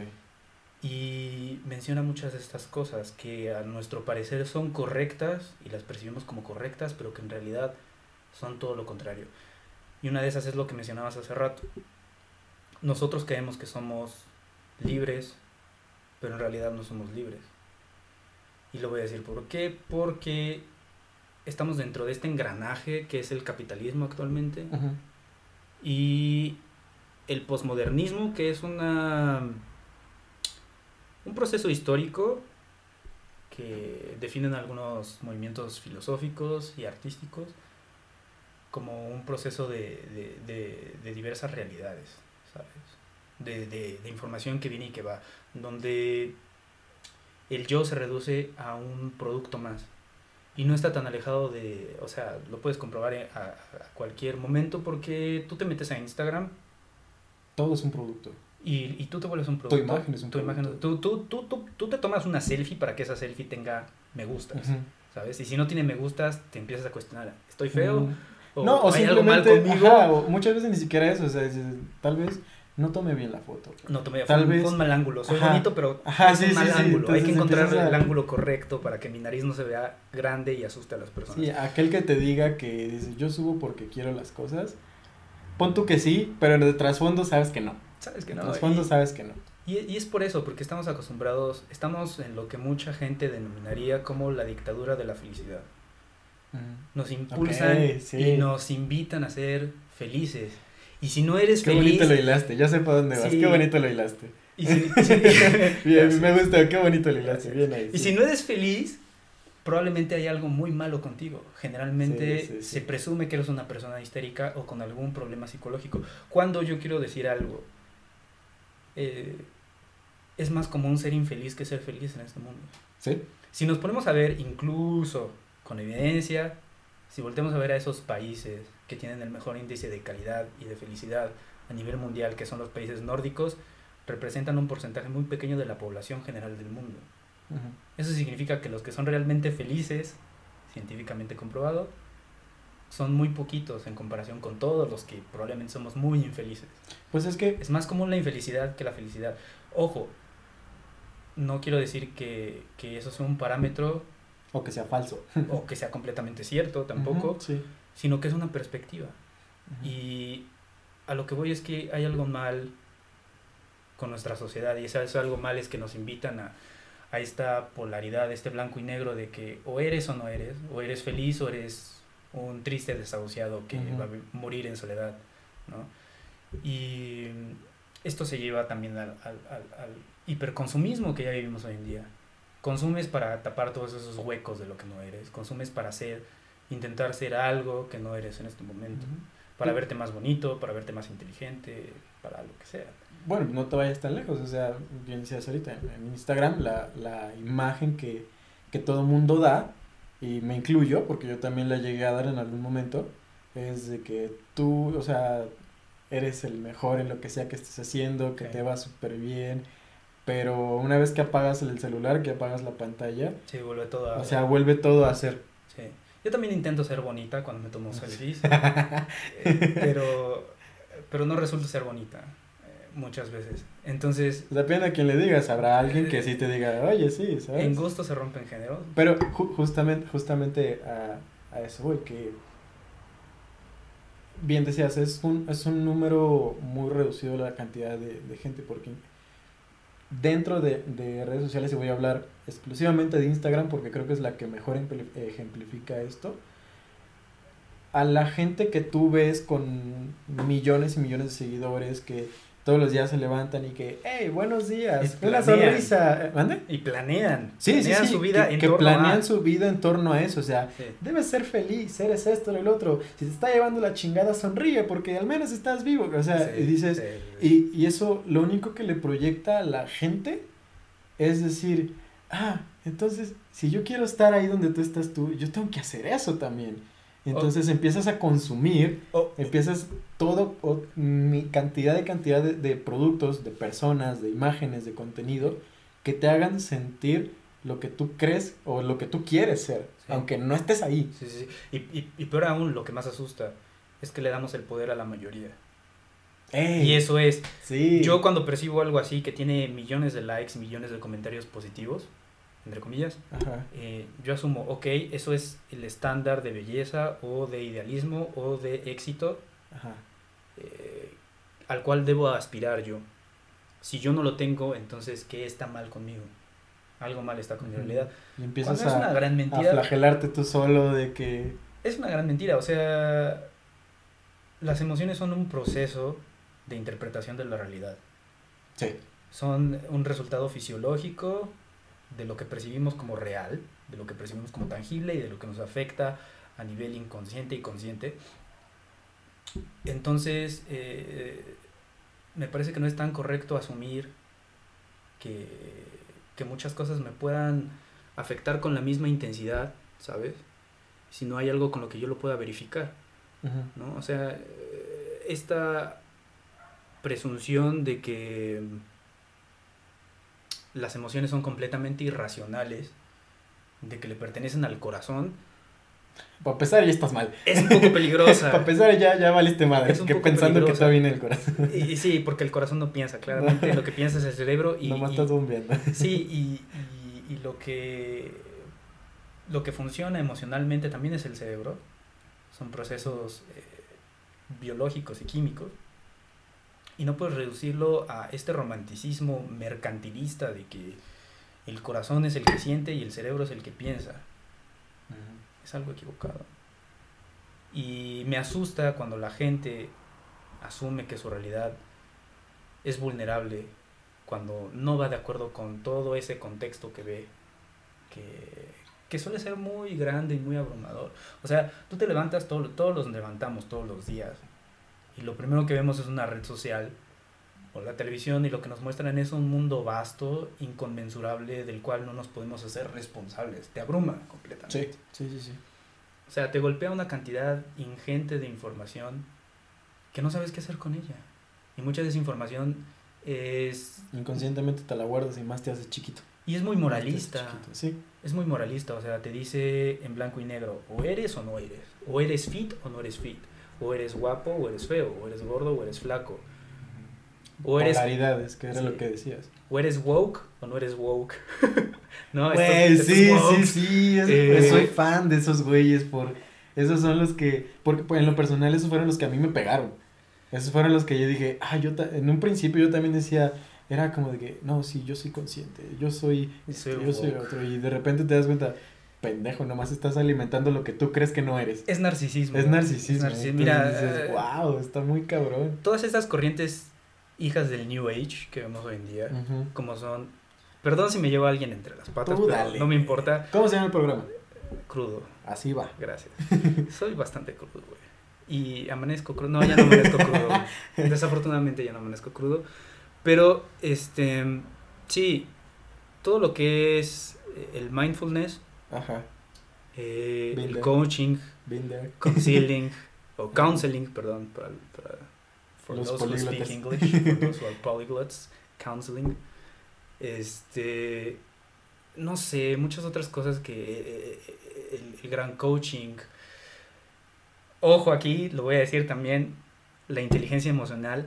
Y menciona muchas de estas cosas que a nuestro parecer son correctas y las percibimos como correctas, pero que en realidad son todo lo contrario. Y una de esas es lo que mencionabas hace rato. Nosotros creemos que somos libres, pero en realidad no somos libres. Y lo voy a decir por qué. Porque estamos dentro de este engranaje que es el capitalismo actualmente y el posmodernismo, que es una un proceso histórico que definen algunos movimientos filosóficos y artísticos como un proceso de, de- de- diversas realidades, ¿sabes? De, de- de información que viene y que va, donde el yo se reduce a un producto más y no está tan alejado de, o sea, lo puedes comprobar a, a cualquier momento porque tú te metes a Instagram Todo es un producto. Y, y tú te vuelves un producto. imagen es un Tu imagen- producto. tú, tú, tú, tú, tú te tomas una selfie para que esa selfie tenga me gustas, Ujú. ¿sabes? Y si no tiene me gustas, te empiezas a cuestionar, ¿estoy feo? Mm. ¿O no, o hay algo mal simplemente, conmigo? ajá, o muchas veces ni siquiera eso, o sea, tal vez no tome bien la foto. No, tomé, Tal fue, vez- fue un mal ángulo. Soy Ajá. bonito, pero Ajá, es sí, un mal sí, ángulo. Hay que encontrar a- el ángulo correcto para que mi nariz no se vea grande y asuste a las personas. Sí, aquel que te diga que dice, yo subo porque quiero las cosas, pon tú que sí, pero en el trasfondo sabes que no. ¿Sabes que no? el trasfondo Y- sabes que no. Y, y es por eso, porque estamos acostumbrados, estamos en lo que mucha gente denominaría como la dictadura de la felicidad. Nos impulsan sí. y nos invitan a ser felices. Y si no eres Qué feliz... bonito lo hilaste, ya sé para dónde vas, qué bonito lo hilaste. y si, si- Bien, me gusta, qué bonito lo hilaste, bien ahí. y sí. si no eres feliz, probablemente hay algo muy malo contigo. Generalmente Sí, sí, sí. se presume que eres una persona histérica o con algún problema psicológico. Cuando yo quiero decir algo, eh, es más común ser infeliz que ser feliz en este mundo. ¿Sí? Si nos ponemos a ver, incluso con evidencia, si volteamos a ver a esos países que tienen el mejor índice de calidad y de felicidad a nivel mundial, que son los países nórdicos, representan un porcentaje muy pequeño de la población general del mundo. Eso significa que los que son realmente felices, científicamente comprobado, son muy poquitos en comparación con todos los que probablemente somos muy infelices. Pues es que, Es más común la infelicidad que la felicidad. Ojo, no quiero decir que, que eso sea un parámetro o que sea falso. o que sea completamente cierto tampoco, Sí. sino que es una perspectiva. Y a lo que voy es que hay algo mal con nuestra sociedad y eso, eso algo mal es que nos invitan a, a esta polaridad, este blanco y negro de que o eres o no eres, o eres feliz o eres un triste desahuciado que Ujú. va a morir en soledad, ¿no? Y esto se lleva también al, al, al- al hiperconsumismo que ya vivimos hoy en día. Consumes para tapar todos esos huecos de lo que no eres, consumes para ser, intentar ser algo que no eres en este momento para verte más bonito, para verte más inteligente, para lo que sea. Bueno, no te vayas tan lejos, o sea, bien decías ahorita, en en Instagram la, la imagen que, que todo mundo da, y me incluyo, porque yo también la llegué a dar en algún momento, es de que tú, o sea, eres el mejor en lo que sea que estés haciendo, que te va súper bien, pero una vez que apagas el celular, que apagas la pantalla, Sí, vuelve todo a... o sea, vuelve todo a ser. Sí. Yo también intento ser bonita cuando me tomo selfies, eh, pero, pero no resulta ser bonita muchas veces. Entonces, Depende a quien le digas, habrá alguien que sí te diga, oye, sí, ¿sabes? en gusto se rompen géneros. Pero ju- justamente, justamente a, a eso voy, que bien decías, es un, es un número muy reducido la cantidad de, de gente, porque dentro de, de redes sociales, y voy a hablar exclusivamente de Instagram, porque creo que es la que mejor empli- ejemplifica esto, a la gente que tú ves con millones y millones de seguidores que todos los días se levantan y que, hey, buenos días, Y una planean. sonrisa, ¿mande? Y planean. Sí, sí, planean sí, su vida que, en que torno planean a... su vida en torno a eso, o sea, Sí. debes ser feliz, eres esto, el otro, si te está llevando la chingada, sonríe, porque al menos estás vivo, o sea, Sí, y dices, sí. y, y eso lo único que le proyecta a la gente es decir, ah, entonces, si yo quiero estar ahí donde tú estás tú, yo tengo que hacer eso también. Entonces empiezas a consumir O- empiezas todo, o, mi cantidad de cantidad de, de productos, de personas, de imágenes, de contenido, que te hagan sentir lo que tú crees o lo que tú quieres ser, Sí. aunque no estés ahí. Sí, sí. Y, y, y peor aún, lo que más asusta es que le damos el poder a la mayoría. Ey, Y eso es, Sí. yo cuando percibo algo así que tiene millones de likes, millones de comentarios positivos, entre comillas, Ajá. eh, yo asumo, ok, eso es el estándar de belleza o de idealismo o de éxito Ajá. eh, al cual debo aspirar yo. Si yo no lo tengo, entonces, ¿qué está mal conmigo? Algo mal está con mi realidad. Y empiezas Cuando es una a, gran a mentira, flagelarte tú solo de que... es una gran mentira. O sea, las emociones son un proceso de interpretación de la realidad. Sí. Son un resultado fisiológico de lo que percibimos como real, de lo que percibimos como tangible y de lo que nos afecta a nivel inconsciente y consciente. Entonces, eh, me parece que no es tan correcto asumir que, que muchas cosas me puedan afectar con la misma intensidad, ¿sabes? Si no hay algo con lo que yo lo pueda verificar. ¿no? O sea, eh, esta presunción de que las emociones son completamente irracionales, de que le pertenecen al corazón, Para empezar ya estás mal. es un poco peligrosa. Para empezar ya, ya valiste madre. Es un Que poco pensando que peligrosa. está bien el corazón. Y, y sí, porque el corazón no piensa, claramente lo que piensa es el cerebro y, Nomás estás bombeando. sí, y, y- y lo que lo que funciona emocionalmente también es el cerebro. Son procesos eh, biológicos y químicos. Y no puedes reducirlo a este romanticismo mercantilista de que el corazón es el que siente y el cerebro es el que piensa. Es algo equivocado. Y me asusta cuando la gente asume que su realidad es vulnerable, cuando no va de acuerdo con todo ese contexto que ve, que, que suele ser muy grande y muy abrumador. O sea, tú te levantas, todo, todos los levantamos todos los días, y lo primero que vemos es una red social o la televisión, y lo que nos muestran es un mundo vasto, inconmensurable, del cual no nos podemos hacer responsables. Te abruma completamente. Sí, sí, sí, sí. O sea, te golpea una cantidad ingente de información que no sabes qué hacer con ella. Y mucha de esa información es... Inconscientemente te la guardas y más te haces chiquito. Y es muy moralista. Sí. Es muy moralista. O sea, te dice en blanco y negro, o eres o no eres. O eres fit o no eres fit. O eres guapo o eres feo. O eres gordo o eres flaco. O eres, Polaridades, que era Sí. lo que decías. o eres woke o no eres woke. no, Güey, sí, sí, sí, es- Eh, soy fan de esos güeyes por esos son los que porque pues, en lo personal esos fueron los que a mí me pegaron. Esos fueron los que yo dije, ah, yo en un principio yo también decía, era como de que, no, sí, yo soy consciente, yo soy, Soy este, yo soy woke. otro y de repente te das cuenta, pendejo, nomás estás alimentando lo que tú crees que no eres. Es narcisismo. Es narcisismo. Es narcisismo. Mira, dices, eh, wow, está muy cabrón. todas estas corrientes hijas del New Age que vemos hoy en día, como son, perdón si me llevo a alguien entre las patas, Tú pero dale. no me importa, ¿Cómo se llama el programa? crudo, Así va. gracias. Soy bastante crudo, güey. Y amanezco crudo, no, ya no amanezco crudo. güey. Desafortunadamente ya no amanezco crudo, pero este, sí, todo lo que es eh, el mindfulness, Ajá. eh, el there. coaching, concealing o counseling, perdón, para, para for Los those who speak English, for those who are polyglots, counseling, este, no sé, muchas otras cosas que eh, eh, el, el gran coaching. Ojo aquí, lo voy a decir también, la inteligencia emocional,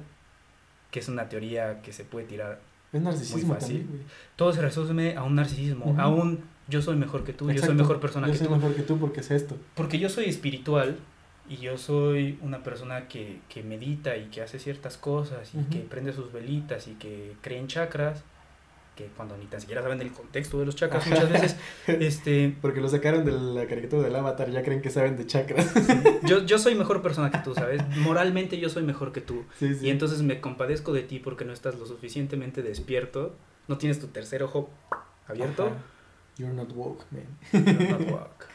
que es una teoría que se puede tirar. Es narcisismo Muy fácil. también. Todo se resume a un narcisismo, a un yo soy mejor que tú, yo soy Exacto. mejor persona Yo que soy tú. mejor que tú porque es esto. Porque yo soy espiritual y yo soy una persona que, que medita y que hace ciertas cosas y Ujú. que prende sus velitas y que cree en chakras, que cuando ni tan siquiera saben el contexto de los chakras muchas veces, este, Porque lo sacaron de la caricatura del avatar, ya creen que saben de chakras. yo, yo soy mejor persona que tú, ¿sabes? Moralmente yo soy mejor que tú. sí, sí. Y entonces me compadezco de ti porque no estás lo suficientemente despierto, no tienes tu tercer ojo abierto. Ajá. You're not woke, man. You're not woke.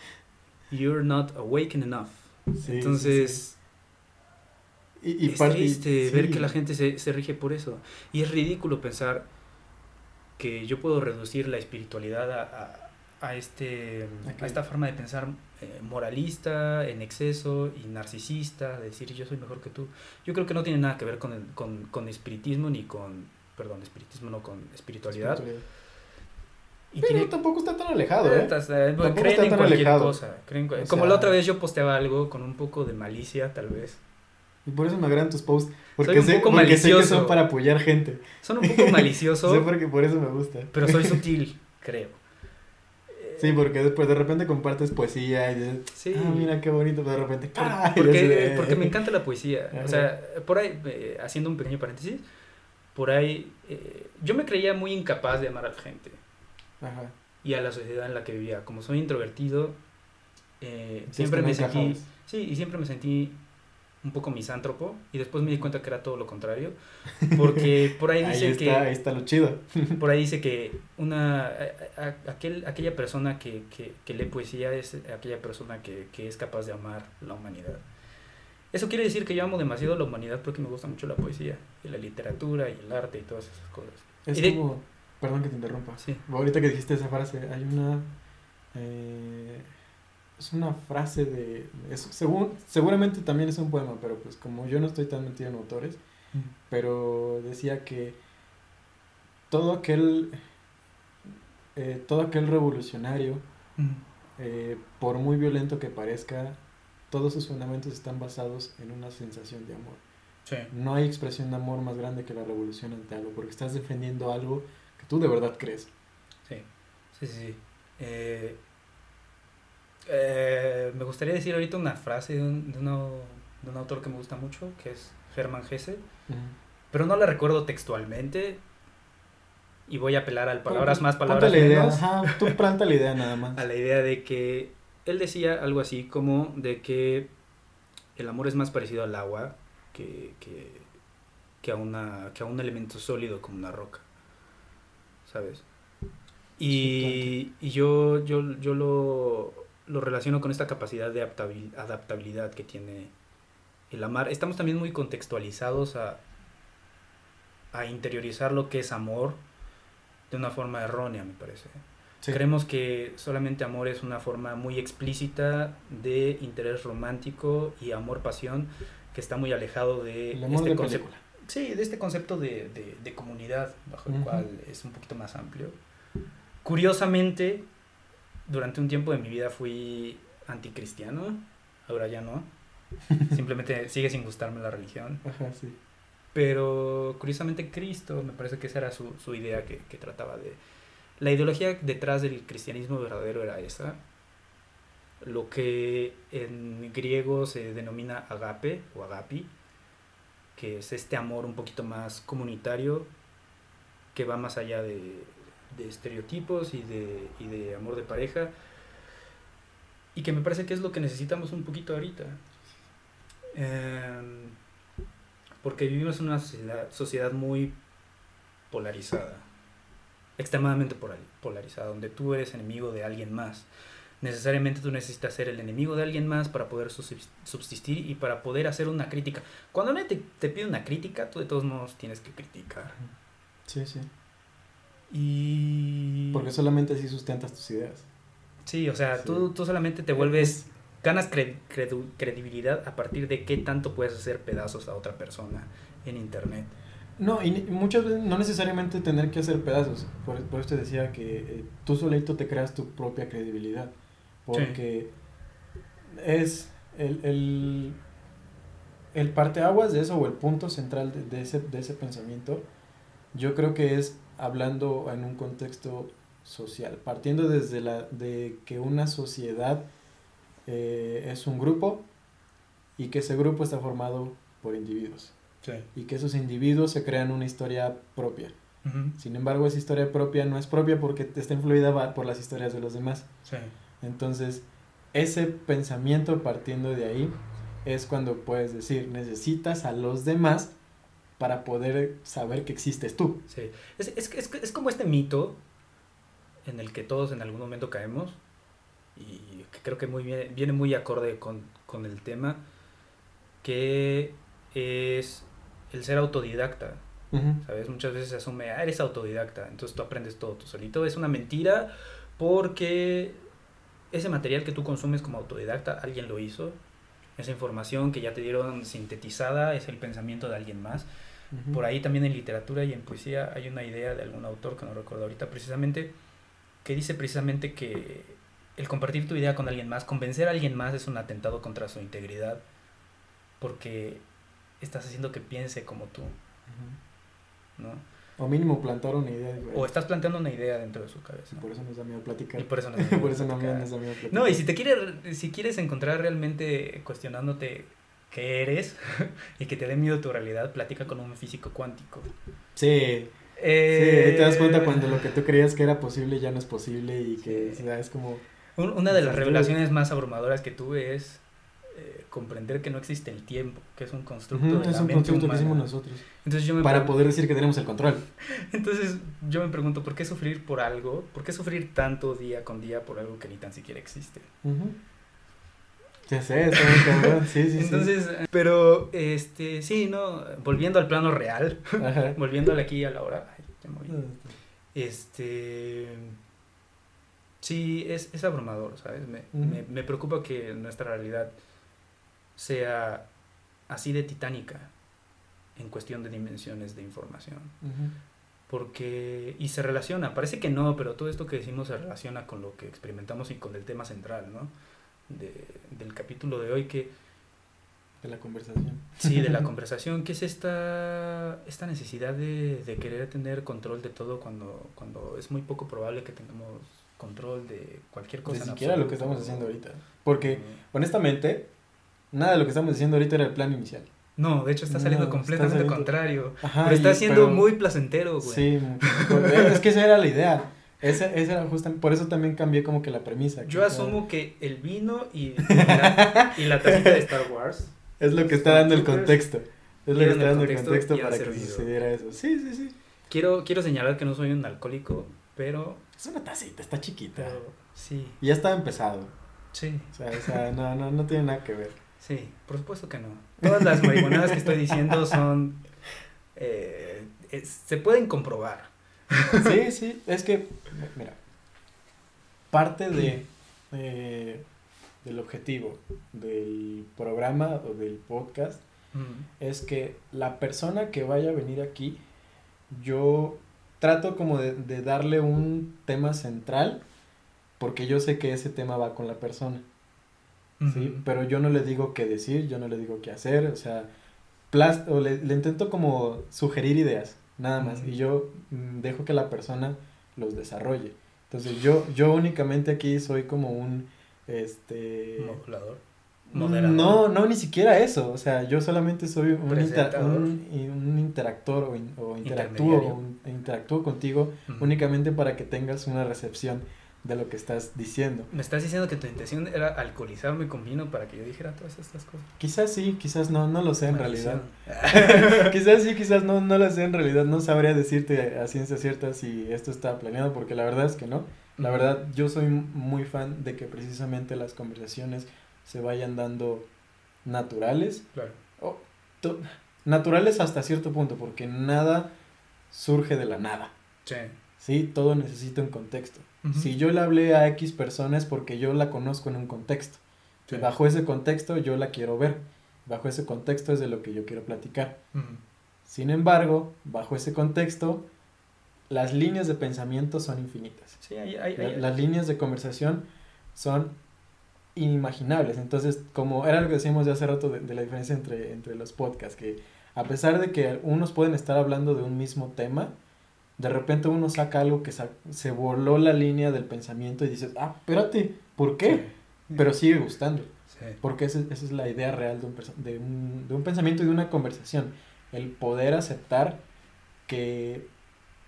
You're not awakened enough. Sí, Entonces... sí, sí. Y, y es triste ver que la gente se, se rige por eso. Y es ridículo pensar que yo puedo reducir la espiritualidad a, a, a este, ¿A esta forma de pensar eh, moralista, en exceso y narcisista, de decir yo soy mejor que tú. Yo creo que no tiene nada que ver con, el, con, con espiritismo ni con, perdón, espiritismo no con espiritualidad. Espiritualidad. Y Pero tiene- tampoco está tan alejado, ¿eh? Eh, Tampoco creen está en tan cualquier alejado. cosa. creen como sea- la otra vez yo posteaba algo con un poco de malicia, tal vez. Y por eso me agradan tus posts. Porque, Soy un sé, poco porque sé que son para apoyar gente. Son un poco malicioso, sé porque por eso me gusta. pero soy sutil, creo. Sí, porque después de repente compartes poesía y dices, Sí. ah, mira qué bonito, pero de repente, porque, de- porque me encanta la poesía. Ajá. O sea, por ahí, eh, haciendo un pequeño paréntesis, por ahí eh, yo me creía muy incapaz de amar a la gente Ajá. y a la sociedad en la que vivía. Como soy introvertido, eh, siempre me sentí... Sí, y siempre me sentí un poco misántropo y después me di cuenta que era todo lo contrario. Porque por ahí Ahí dice está, que... ahí está lo chido. Por ahí dice que una a- a- aquel, aquella persona que, que, que lee poesía es aquella persona que, que es capaz de amar la humanidad. Eso quiere decir que yo amo demasiado la humanidad porque me gusta mucho la poesía y la literatura y el arte y todas esas cosas. Es Y de- como, perdón que te interrumpa. Sí. Ahorita que dijiste esa frase, hay una. eh, es una frase de. Es, según, seguramente también es un poema, pero pues como yo no estoy tan metido en autores, pero decía que todo aquel. eh, todo aquel revolucionario, eh, por muy violento que parezca, todos sus fundamentos están basados en una sensación de amor. Sí. No hay expresión de amor más grande que la revolución ante algo, porque estás defendiendo algo tú de verdad crees. Sí, sí, sí. Eh, eh, me gustaría decir ahorita una frase de un, de, uno- de un autor que me gusta mucho, que es Hermann Hesse, pero no la recuerdo textualmente y voy a apelar al palabras más, palabras la idea, menos. ajá, tú planta la idea nada más. a la idea de que él decía algo así como de que el amor es más parecido al agua que, que, que, a, una, que a un elemento sólido como una roca, ¿sabes? Y, y yo, yo, yo lo, lo relaciono con esta capacidad de adaptabil- adaptabilidad que tiene el amar. Estamos también muy contextualizados a, a interiorizar lo que es amor de una forma errónea, me parece. Sí. Creemos que solamente amor es una forma muy explícita de interés romántico y amor-pasión que está muy alejado de El amor este de concepto. película. Sí, de este concepto de, de, de comunidad, bajo el Ujú. cual es un poquito más amplio. Curiosamente, durante un tiempo de mi vida fui anticristiano, ahora ya no. Simplemente sigue sin gustarme la religión. Ajá, sí. Pero curiosamente Cristo, me parece que esa era su, su idea que, que trataba de... La ideología detrás del cristianismo verdadero era esa. Lo que en griego se denomina agape o agapi, que es este amor un poquito más comunitario, que va más allá de, estereotipos y de, y de amor de pareja, y que me parece que es lo que necesitamos un poquito ahorita. Em, porque vivimos en una sociedad, muy polarizada, extremadamente polari- polarizada, donde tú eres enemigo de alguien más. Necesariamente tú necesitas ser el enemigo de alguien más para poder subsist- subsistir y para poder hacer una crítica. Cuando nadie te, te pide una crítica, tú de todos modos tienes que criticar. Sí, sí. Y... Porque solamente así sustentas tus ideas. Sí, o sea, Sí. Tú, tú solamente te vuelves... Ganas cre- credu- credibilidad a partir de qué tanto puedes hacer pedazos a otra persona en internet. No, y muchas veces no necesariamente tener que hacer pedazos. Por, por eso te decía que eh, tú solito te creas tu propia credibilidad. Porque es el, el, el parteaguas de eso o el punto central de, de ese, de ese pensamiento. Yo creo que es hablando en un contexto social, partiendo desde la de que una sociedad eh, es un grupo y que ese grupo está formado por individuos Sí. y que esos individuos se crean una historia propia. Sin embargo, esa historia propia no es propia porque está influida por las historias de los demás. Sí. Entonces, ese pensamiento partiendo de ahí es cuando puedes decir, necesitas a los demás para poder saber que existes tú. Sí. Es, es, es, es como este mito en el que todos en algún momento caemos y que creo que muy bien, viene muy acorde con, con el tema, que es el ser autodidacta. ¿Sabes? Muchas veces se asume, ah, eres autodidacta, entonces tú aprendes todo tú solito. Es una mentira porque ese material que tú consumes como autodidacta, alguien lo hizo. Esa información que ya te dieron sintetizada es el pensamiento de alguien más. Ujú. Por ahí también en literatura y en poesía hay una idea de algún autor que no recuerdo ahorita precisamente, que dice precisamente que el compartir tu idea con alguien más, convencer a alguien más es un atentado contra su integridad, porque estás haciendo que piense como tú, ¿no? O mínimo plantar una idea. O estás planteando una idea dentro de su cabeza. Y por eso nos da miedo platicar. Y por eso nos da miedo, platicar. No, y si te quieres, si quieres encontrar realmente cuestionándote qué eres y que te dé miedo tu realidad, platica con un físico cuántico. Sí. Eh, sí, te das cuenta cuando lo que tú creías que era posible ya no es posible y que es como... Una de las revelaciones más abrumadoras que tuve es eh, comprender que no existe el tiempo, que es un constructo de es un constructo que hicimos nosotros. Entonces yo para poder decir que tenemos el control. Entonces yo me pregunto, ¿por qué sufrir por algo? ¿Por qué sufrir tanto día con día por algo que ni tan siquiera existe? Ya sé, está muy sí, sí, Entonces, pero, este, sí, ¿no? Volviendo al plano real, volviéndole aquí a la hora, ah, este, sí, es, es abrumador, ¿sabes? Me, me, me preocupa que nuestra realidad sea así de titánica en cuestión de dimensiones de información. Porque, y se relaciona, parece que no, pero todo esto que decimos se relaciona con lo que experimentamos y con el tema central, ¿no? De, del capítulo de hoy que... De la conversación. Sí, de la conversación, que es esta, esta necesidad de, de querer tener control de todo cuando, cuando es muy poco probable que tengamos control de cualquier cosa. Ni siquiera lo que estamos haciendo ahorita. Porque, honestamente, nada de lo que estamos diciendo ahorita era el plan inicial. No, de hecho está saliendo completamente contrario. pero está siendo muy placentero, güey. Sí, es que esa era la idea. Esa, esa era justamente, por eso también cambié como que la premisa. Yo asumo que el vino y, la, y la tacita de Star Wars. Es lo que está dando el contexto. Es lo que está dando el contexto, para que sucediera eso. Sí, sí, sí. Quiero, quiero señalar que no soy un alcohólico, pero... Es una tacita, está chiquita. sí. Y ya está empezado. Sí. O sea, o sea no, no, no tiene nada que ver. Sí, por supuesto que no. Todas las marihuanadas que estoy diciendo son... Eh, se pueden comprobar. Sí, sí, es que, mira, parte de, del objetivo del programa o del podcast es que la persona que vaya a venir aquí, yo trato como de, de darle un tema central porque yo sé que ese tema va con la persona. ¿Sí? Pero yo no le digo qué decir, yo no le digo qué hacer, o sea, o le, intento como sugerir ideas, nada más, y yo mm, dejo que la persona los desarrolle. Entonces yo, yo únicamente aquí soy como un, este... Modulador. No, no, ni siquiera eso. O sea, yo solamente soy un, un, interactor o, o interactúo, interactúo contigo únicamente para que tengas una recepción de lo que estás diciendo. ¿Me estás diciendo que tu intención era alcoholizarme con vino para que yo dijera todas estas cosas? Quizás sí, quizás no, no lo sé en realidad. quizás sí, quizás no, no lo sé en realidad. No sabría decirte a ciencia cierta si esto está planeado, porque la verdad es que no. La verdad, yo soy muy fan de que precisamente las conversaciones se vayan dando naturales. Claro. naturales hasta cierto punto, porque nada surge de la nada. Sí. Sí, todo necesita un contexto. Si yo le hablé a X personas porque yo la conozco en un contexto. Bajo ese contexto yo la quiero ver. Bajo ese contexto es de lo que yo quiero platicar. Sin embargo, bajo ese contexto, las líneas de pensamiento son infinitas. Sí, hay, hay, las líneas de conversación son inimaginables. Entonces, como era lo que decíamos de hace rato de, de, la diferencia entre, entre los podcasts, que a pesar de que unos pueden estar hablando de un mismo tema, de repente uno saca algo que se voló la línea del pensamiento y dices, ah, espérate, ¿por qué? Pero sigue gustando. Porque esa, es la idea real de un, de, un, de un pensamiento y de una conversación. El poder aceptar que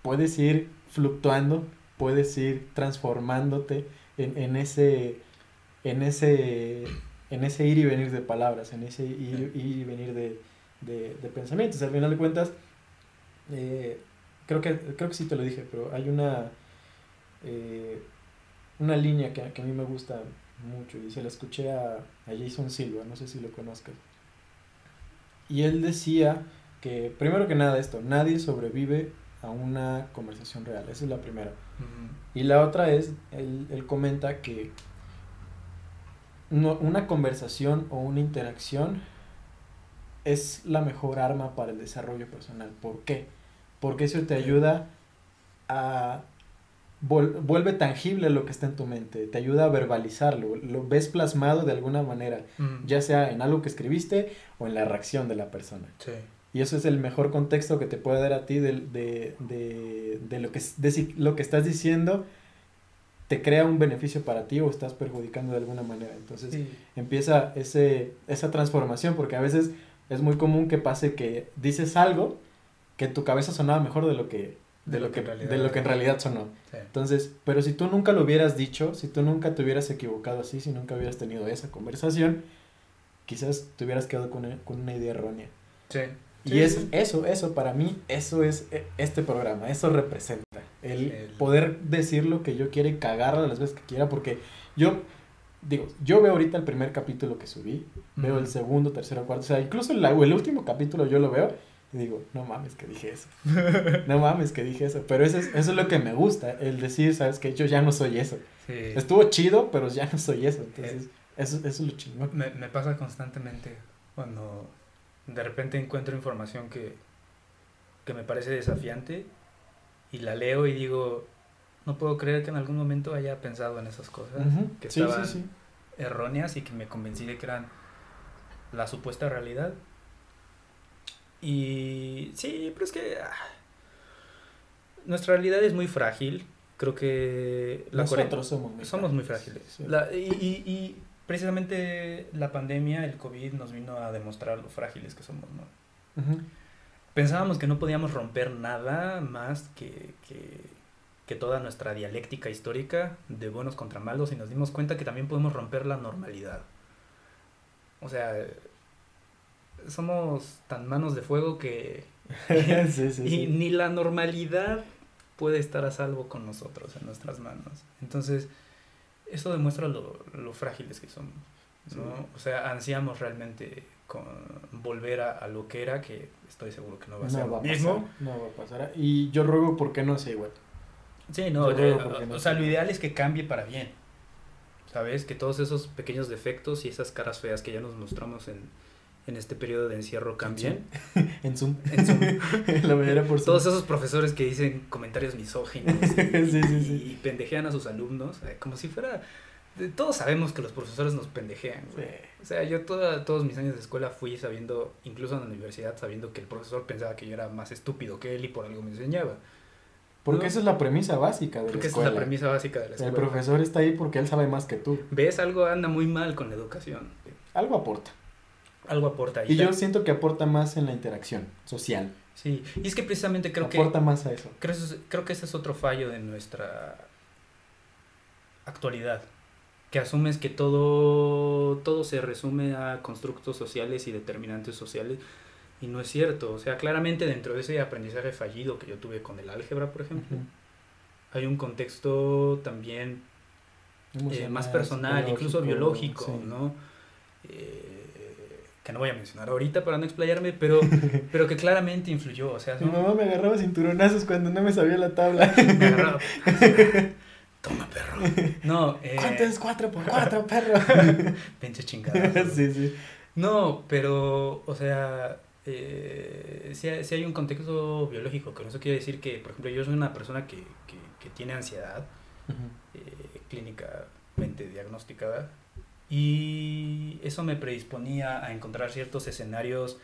puedes ir fluctuando, puedes ir transformándote en, en ese en ese en ese ir y venir de palabras, en ese ir, y venir de, de, de, pensamientos. Al final de cuentas, eh, creo que, creo que sí te lo dije, pero hay una, eh, una línea que, a mí me gusta mucho y se la escuché a, a Jason Silva, no sé si lo conozcas. Y él decía que, primero que nada esto, nadie sobrevive a una conversación real, esa es la primera. Y la otra es, él, él comenta que no, una conversación o una interacción es la mejor arma para el desarrollo personal. ¿Por qué? Porque eso te ayuda a vuelve tangible lo que está en tu mente, te ayuda a verbalizarlo, lo ves plasmado de alguna manera, ya sea en algo que escribiste o en la reacción de la persona. Sí. Y eso es el mejor contexto que te puede dar a ti de, de, de, de lo, que, de lo que estás diciendo te crea un beneficio para ti o estás perjudicando de alguna manera. Entonces empieza ese, esa transformación porque a veces es muy común que pase que dices algo que en tu cabeza sonaba mejor de lo que de, lo, que, de lo que en realidad sonó. Entonces, pero si tú nunca lo hubieras dicho, si tú nunca te hubieras equivocado así, si nunca hubieras tenido esa conversación, quizás te hubieras quedado con, con una idea errónea. Sí. Y es, eso, eso para mí, eso es e, este programa, eso representa. El, poder decir lo que yo quiera y cagarla las veces que quiera, porque yo, digo, yo veo ahorita el primer capítulo que subí, veo el segundo, tercero, cuarto, o sea, incluso el, el último capítulo yo lo veo y digo, no mames que dije eso, no mames que dije eso, pero eso es, eso es lo que me gusta, el decir, sabes que yo ya no soy eso. Estuvo chido, pero ya no soy eso, entonces, eh, eso, eso es lo chingón. Me, me pasa constantemente cuando de repente encuentro información que, que me parece desafiante y la leo y digo, no puedo creer que en algún momento haya pensado en esas cosas que estaban erróneas y que me convencí de que eran la supuesta realidad. Y sí, pero es que ah, nuestra realidad es muy frágil. Creo que la Nosotros somos muy somos muy frágiles. y, y, y precisamente la pandemia, el COVID, nos vino a demostrar lo frágiles que somos, ¿no? Pensábamos que no podíamos romper nada más que, que, toda nuestra dialéctica histórica de buenos contra malos y nos dimos cuenta que también podemos romper la normalidad. O sea, somos tan manos de fuego que y ni la normalidad puede estar a salvo con nosotros en nuestras manos. Entonces, eso demuestra lo, lo frágiles que somos. ¿no? O sea, ansiamos realmente con volver a, lo que era, que estoy seguro que no va a ser lo mismo. no va a pasar. Y yo ruego porque no sea igual. Sí, no, eh, o sea, lo ideal es que cambie para bien. ¿Sabes? Que todos esos pequeños defectos y esas caras feas que ya nos mostramos en, en este periodo de encierro cambien. en Zoom. En Zoom. La por Todos esos profesores que dicen comentarios misóginos y, pendejean a sus alumnos, eh, como si fuera... Todos sabemos que los profesores nos pendejean, O sea, yo toda, todos mis años de escuela fui sabiendo, incluso en la universidad, sabiendo que el profesor pensaba que yo era más estúpido que él y por algo me enseñaba. Porque esa es la premisa básica de la escuela. Porque esa es la premisa básica de la escuela. El profesor está ahí porque él sabe más que tú. ¿Ves? Algo anda muy mal con la educación. Algo aporta algo aporta. Y, yo siento que aporta más en la interacción social. Sí, y es que precisamente creo que... Aporta más a eso. Creo, creo que ese es otro fallo de nuestra actualidad, que asumes que todo, todo se resume a constructos sociales y determinantes sociales, y no es cierto. O sea, claramente dentro de ese aprendizaje fallido que yo tuve con el álgebra, por ejemplo, hay un contexto también eh, más personal, incluso biológico, ¿no? Eh, que no voy a mencionar ahorita para no explayarme, pero, pero que claramente influyó. O sea, Mi mamá me agarraba cinturonazos cuando no me sabía la tabla. Me agarraba. Toma, perro. No, eh... ¿Cuánto es cuatro por cuatro, perro? Pinche chingada. sí, sí. No, pero, o sea, eh, si, hay un contexto biológico, que eso quiere decir que, por ejemplo, yo soy una persona que, que, que tiene ansiedad eh, clínicamente diagnosticada y eso me predisponía a encontrar ciertos escenarios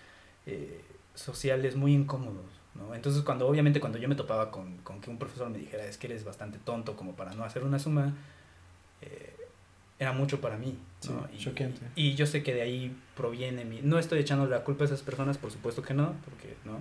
eh, sociales muy incómodos. ¿no? Entonces, cuando obviamente cuando yo me topaba con, con, que un profesor me dijera, es que eres bastante tonto como para no hacer una suma, eh, era mucho para mí. ¿no? y, y, yo sé que de ahí proviene mi... No estoy echando la culpa a esas personas, por supuesto que no, porque no.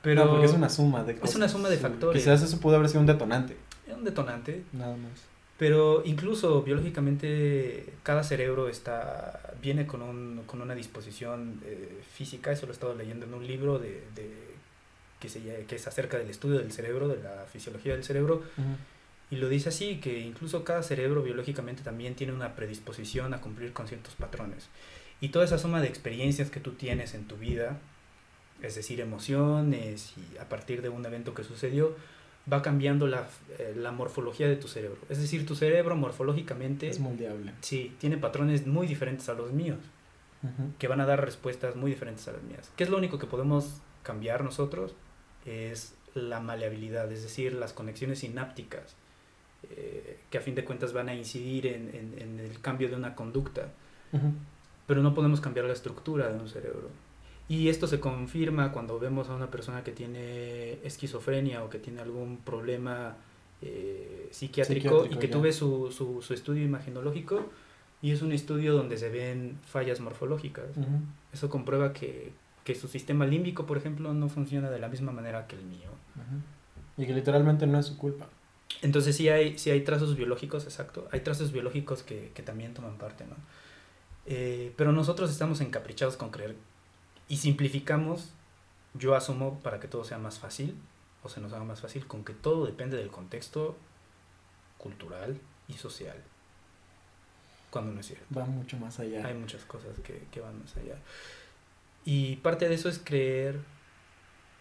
Pero no, porque es una suma de cosas. Es una suma de factores. Quizás eso pudo haber sido un detonante. Un detonante. Nada más. Pero incluso biológicamente cada cerebro está, viene con, un, con una disposición eh, física, eso lo he estado leyendo en un libro de, de que, se, que es acerca del estudio del cerebro, de la fisiología del cerebro, y lo dice así, que incluso cada cerebro biológicamente también tiene una predisposición a cumplir con ciertos patrones. Y toda esa suma de experiencias que tú tienes en tu vida, es decir, emociones y a partir de un evento que sucedió, va cambiando la, eh, la, morfología de tu cerebro. Es decir, tu cerebro morfológicamente... Es moldeable. Sí, tiene patrones muy diferentes a los míos, que van a dar respuestas muy diferentes a las mías. ¿Qué es lo único que podemos cambiar nosotros? Es la maleabilidad, es decir, las conexiones sinápticas eh, que a fin de cuentas van a incidir en, en- en el cambio de una conducta, pero no podemos cambiar la estructura de un cerebro. Y esto se confirma cuando vemos a una persona que tiene esquizofrenia o que tiene algún problema eh, psiquiátrico, Psiquiátrico, y que ya. tú ves su, su, su estudio imaginológico y es un estudio donde se ven fallas morfológicas. Eso comprueba que, que su sistema límbico, por ejemplo, no funciona de la misma manera que el mío. Y que literalmente no es su culpa. Entonces sí hay, sí hay trazos biológicos, exacto. Hay trazos biológicos que, que también toman parte, ¿no? Eh, pero nosotros estamos encaprichados con creer y simplificamos, yo asumo para que todo sea más fácil, o se nos haga más fácil, con que todo depende del contexto cultural y social. Cuando no es cierto. Va mucho más allá. Hay muchas cosas que, que van más allá. Y parte de eso es creer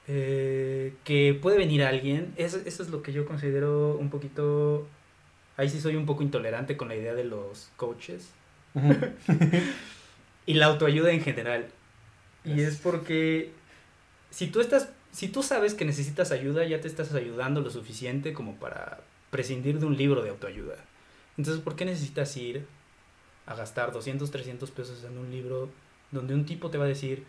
eh, que puede venir alguien. Eso, eso es lo que yo considero un poquito... Ahí sí soy un poco intolerante con la idea de los coaches. Y la autoayuda en general. Y es porque si tú estás, si tú sabes que necesitas ayuda, ya te estás ayudando lo suficiente como para prescindir de un libro de autoayuda. Entonces, ¿por qué necesitas ir a gastar 200, 300 pesos en un libro donde un tipo te va a decir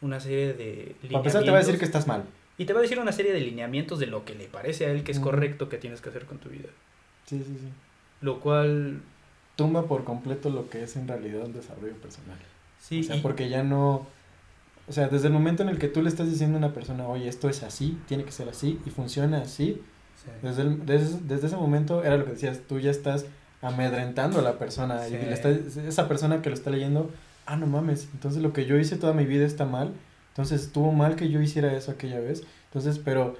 una serie de Para empezar te va a decir que lineamientos estás mal. y te va a decir una serie de lineamientos de lo que le parece a él que es correcto que tienes que hacer con tu vida? Sí, sí, sí. Lo cual Tumba por completo lo que es en realidad un desarrollo personal. sí, o sea, y- porque ya no... O sea, desde el momento en el que tú le estás diciendo a una persona, oye, esto es así, tiene que ser así y funciona así, sí. desde, el- desde, desde ese momento era lo que decías, tú ya estás amedrentando a la persona. Y Sí. le está- esa persona que lo está leyendo, ah, no mames, entonces lo que yo hice toda mi vida está mal, entonces estuvo mal que yo hiciera eso aquella vez. Entonces, pero,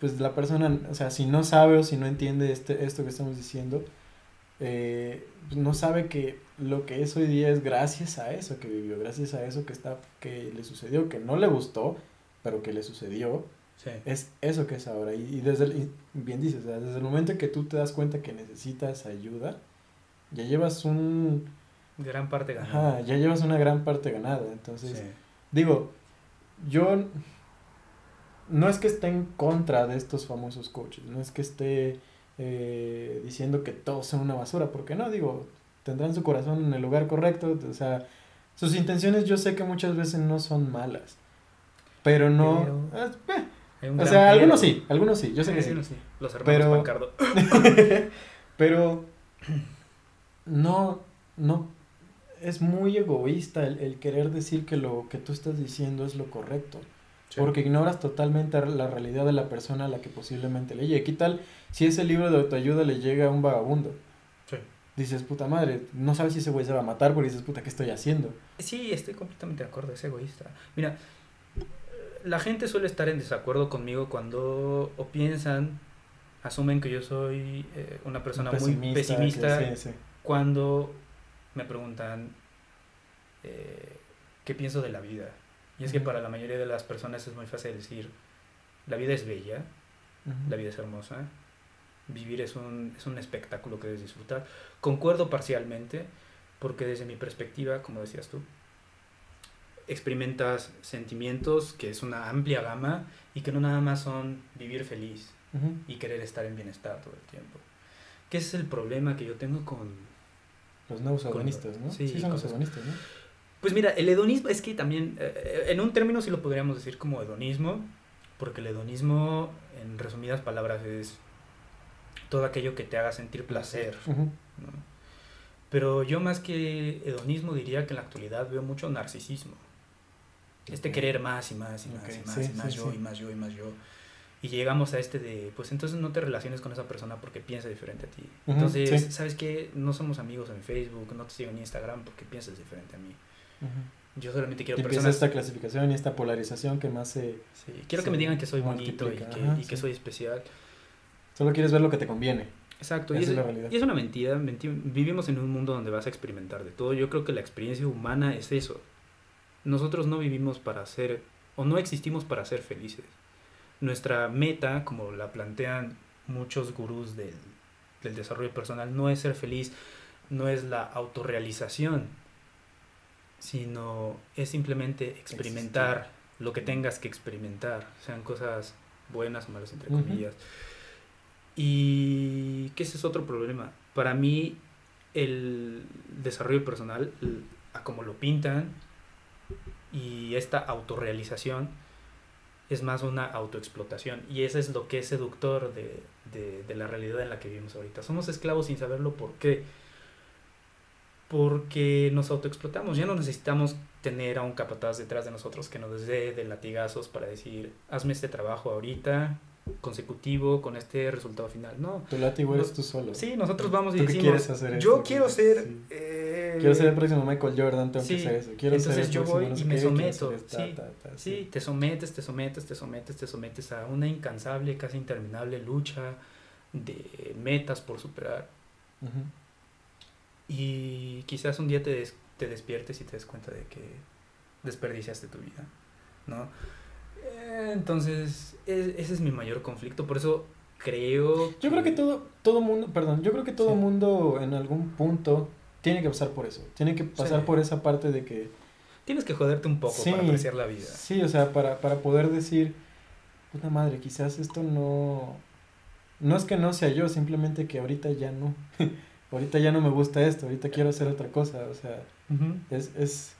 pues la persona, o sea, si no sabe o si no entiende este, esto que estamos diciendo, eh, pues, no sabe que lo que es hoy día es gracias a eso que vivió, gracias a eso que está, que le sucedió, que no le gustó, pero que le sucedió, sí. es eso que es ahora. Y, y desde el, y bien dices, desde el momento en que tú te das cuenta que necesitas ayuda, ya llevas un, gran parte ganada. ajá, ya llevas una gran parte ganada. Entonces, Sí. digo, yo no es que esté en contra de estos famosos coaches, no es que esté eh, diciendo que todos son una basura, porque no, digo, tendrán su corazón en el lugar correcto, o sea, sus intenciones yo sé que muchas veces no son malas, pero no... Pero- eh, un o sea, algunos sí, algunos sí, yo sé que sí. Algunos Los hermanos Pero-. Pero no, no, es muy egoísta el, el querer decir que lo que tú estás diciendo es lo correcto. Sí. Porque ignoras totalmente la realidad de la persona a la que posiblemente le llegue. ¿Qué tal si ese libro de autoayuda le llega a un vagabundo? Dices, puta madre, no sabes si ese güey se va a matar porque dices, puta, ¿qué estoy haciendo? Sí, estoy completamente de acuerdo, es egoísta. Mira, la gente suele estar en desacuerdo conmigo cuando o piensan, asumen que yo soy eh, una persona muy pesimista que- sí, sí. cuando me preguntan eh, qué pienso de la vida. Y es que para la mayoría de las personas es muy fácil decir, la vida es bella, la vida es hermosa, vivir es un, es un espectáculo que debes disfrutar. Concuerdo parcialmente, porque desde mi perspectiva, como decías tú, experimentas sentimientos que es una amplia gama y que no nada más son vivir feliz y querer estar en bienestar todo el tiempo. Ese es el problema que yo tengo con... Los nuevos hedonistas, ¿no? Sí, Sí, son los cosas- hedonistas, ¿no? Pues mira, el hedonismo es que también, eh, en un término sí lo podríamos decir como hedonismo, porque el hedonismo, en resumidas palabras, es todo aquello que te haga sentir placer. Ujú. ¿no? Pero yo más que hedonismo diría que en la actualidad veo mucho narcisismo. Este querer más y más y más Ok, y más sí, y más sí, yo sí. y más yo y más yo. Y llegamos a este de, pues entonces no te relaciones con esa persona porque piensa diferente a ti. Ujú, Entonces, sí. ¿sabes qué? No somos amigos en Facebook, no te sigo en Instagram porque piensas diferente a mí. Ujú. Yo solamente quiero Y personas... esta clasificación y esta polarización que más se... Sí, quiero que se me digan que soy bonito y que, Ajá, y que soy especial. Solo quieres ver lo que te conviene. Exacto, y es, es la realidad. y es una mentira, menti- Vivimos en un mundo donde vas a experimentar de todo. Yo creo que la experiencia humana es eso. Nosotros no vivimos para ser, o no existimos para ser felices. Nuestra meta, como la plantean muchos gurús del, del desarrollo personal, no es ser feliz, no es la autorrealización, sino es simplemente experimentar lo que tengas que experimentar, sean cosas buenas o malas, entre comillas. Y que ese es otro problema. Para mí, el desarrollo personal, a como lo pintan, y esta autorrealización es más una autoexplotación. Y eso es lo que es seductor de, de, de la realidad en la que vivimos ahorita. Somos esclavos sin saberlo. ¿Por qué? Porque nos autoexplotamos. Ya no necesitamos tener a un capataz detrás de nosotros que nos dé de latigazos para decir, hazme este trabajo ahorita, consecutivo con este resultado final. No. Tu látigo eres tú solo. Sí, nosotros vamos y ¿Tú qué quieres hacer yo esto? quiero ser... Sí. eh, Quiero ser el próximo Michael Jordan, tengo que Sí, ser eso. Quiero ser entonces el yo voy y me someto, ser sí, ta, ta, Sí, te sometes, te sometes, te sometes, te sometes a una incansable, casi interminable lucha de metas por superar. Y quizás un día te, des- te despiertes y te des cuenta de que desperdiciaste tu vida, ¿no? Eh, Entonces, es- ese es mi mayor conflicto, por eso creo... Yo creo que todo, todo mundo, perdón, yo creo que todo Sí. mundo en algún punto tiene que pasar por eso. Tiene que pasar Sí. por esa parte de que Tienes que joderte un poco Sí. para apreciar la vida. Sí, o sea, para, para poder decir, puta madre, quizás esto no... No es que no sea yo, simplemente que ahorita ya no. ahorita ya no me gusta esto, ahorita quiero hacer otra cosa. O sea, es... es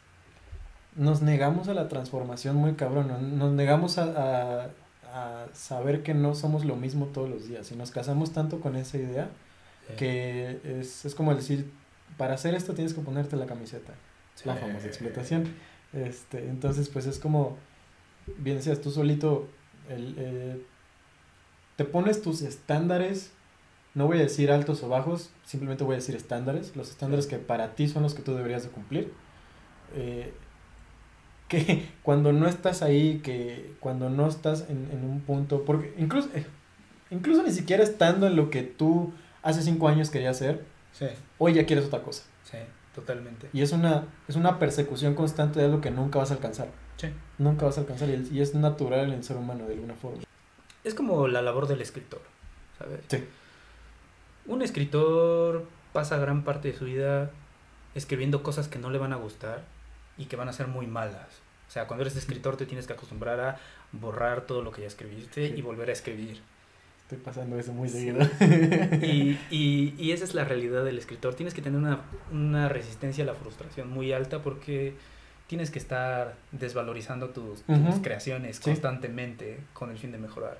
nos negamos a la transformación muy cabrón, nos- nos negamos a, a, a saber que no somos lo mismo todos los días y nos casamos tanto con esa idea Sí. que es, es como decir, para hacer esto tienes que ponerte la camiseta la famosa explotación. Este, entonces, pues es como, bien decías, tú solito, el, eh, te pones tus estándares, no voy a decir altos o bajos, simplemente voy a decir estándares, los estándares que para ti son los que tú deberías de cumplir. Eh, que cuando no estás ahí, que cuando no estás en, en un punto, porque incluso, eh, incluso ni siquiera estando en lo que tú hace cinco años querías hacer, Sí, hoy ya quieres otra cosa. sí, totalmente. Y es una, es una persecución constante de algo que nunca vas a alcanzar. Sí. Nunca vas a alcanzar. Y, y es natural en el ser humano de alguna forma. Es como la labor del escritor, ¿sabes? Sí. Un escritor pasa gran parte de su vida escribiendo cosas que no le van a gustar y que van a ser muy malas. O sea, cuando eres escritor te tienes que acostumbrar a borrar todo lo que ya escribiste Sí. y volver a escribir. Estoy pasando eso muy Sí. seguido. Y, y, y esa es la realidad del escritor. Tienes que tener una, una resistencia a la frustración muy alta porque tienes que estar desvalorizando tus, tus Ujú. creaciones Sí. constantemente con el fin de mejorar.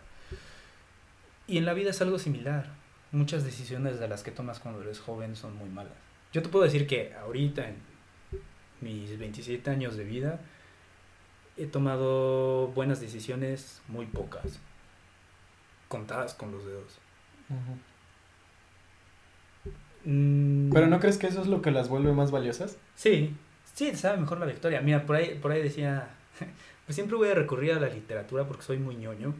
Y en la vida es algo similar. Muchas decisiones de las que tomas cuando eres joven son muy malas. Yo te puedo decir que ahorita, en mis 27 años de vida, he tomado buenas decisiones muy pocas, contadas con los dedos. Pero ¿no crees que eso es lo que las vuelve más valiosas? Sí, sí, sabe mejor la victoria. Mira, por ahí, por ahí decía, pues siempre voy a recurrir a la literatura porque soy muy ñoño,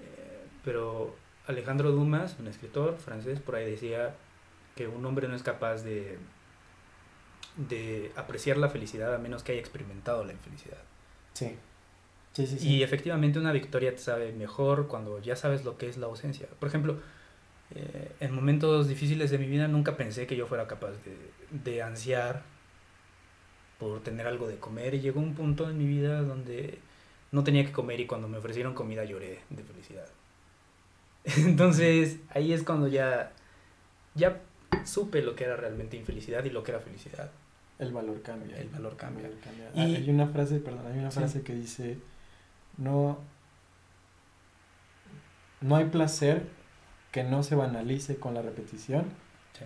eh, pero Alejandro Dumas, un escritor francés, por ahí decía que un hombre no es capaz de, de apreciar la felicidad a menos que haya experimentado la infelicidad. Sí. Sí, sí, sí. Y efectivamente una victoria te sabe mejor cuando ya sabes lo que es la ausencia. Por ejemplo, eh, en momentos difíciles de mi vida nunca pensé que yo fuera capaz de, de ansiar por tener algo de comer y llegó un punto en mi vida donde no tenía que comer y cuando me ofrecieron comida lloré de felicidad. Entonces ahí es cuando ya, ya supe lo que era realmente infelicidad y lo que era felicidad. El valor cambia. El valor cambia. cambia. Y- Ah, Hay una frase, perdón, hay una Sí. frase que dice, no, no hay placer que no se banalice con la repetición Sí.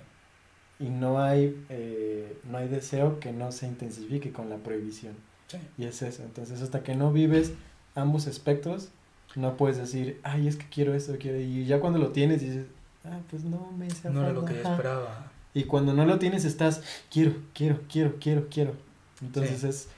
y no hay, eh, no hay deseo que no se intensifique con la prohibición. Sí. Y es eso. Entonces, hasta que no vives ambos espectros, no puedes decir, ay, es que quiero esto, quiero. Y ya cuando lo tienes, dices, ah, pues no me hice No era lo que yo ajá". esperaba. Y cuando no lo tienes, estás, quiero, quiero, quiero, quiero, quiero. Entonces, Sí. es.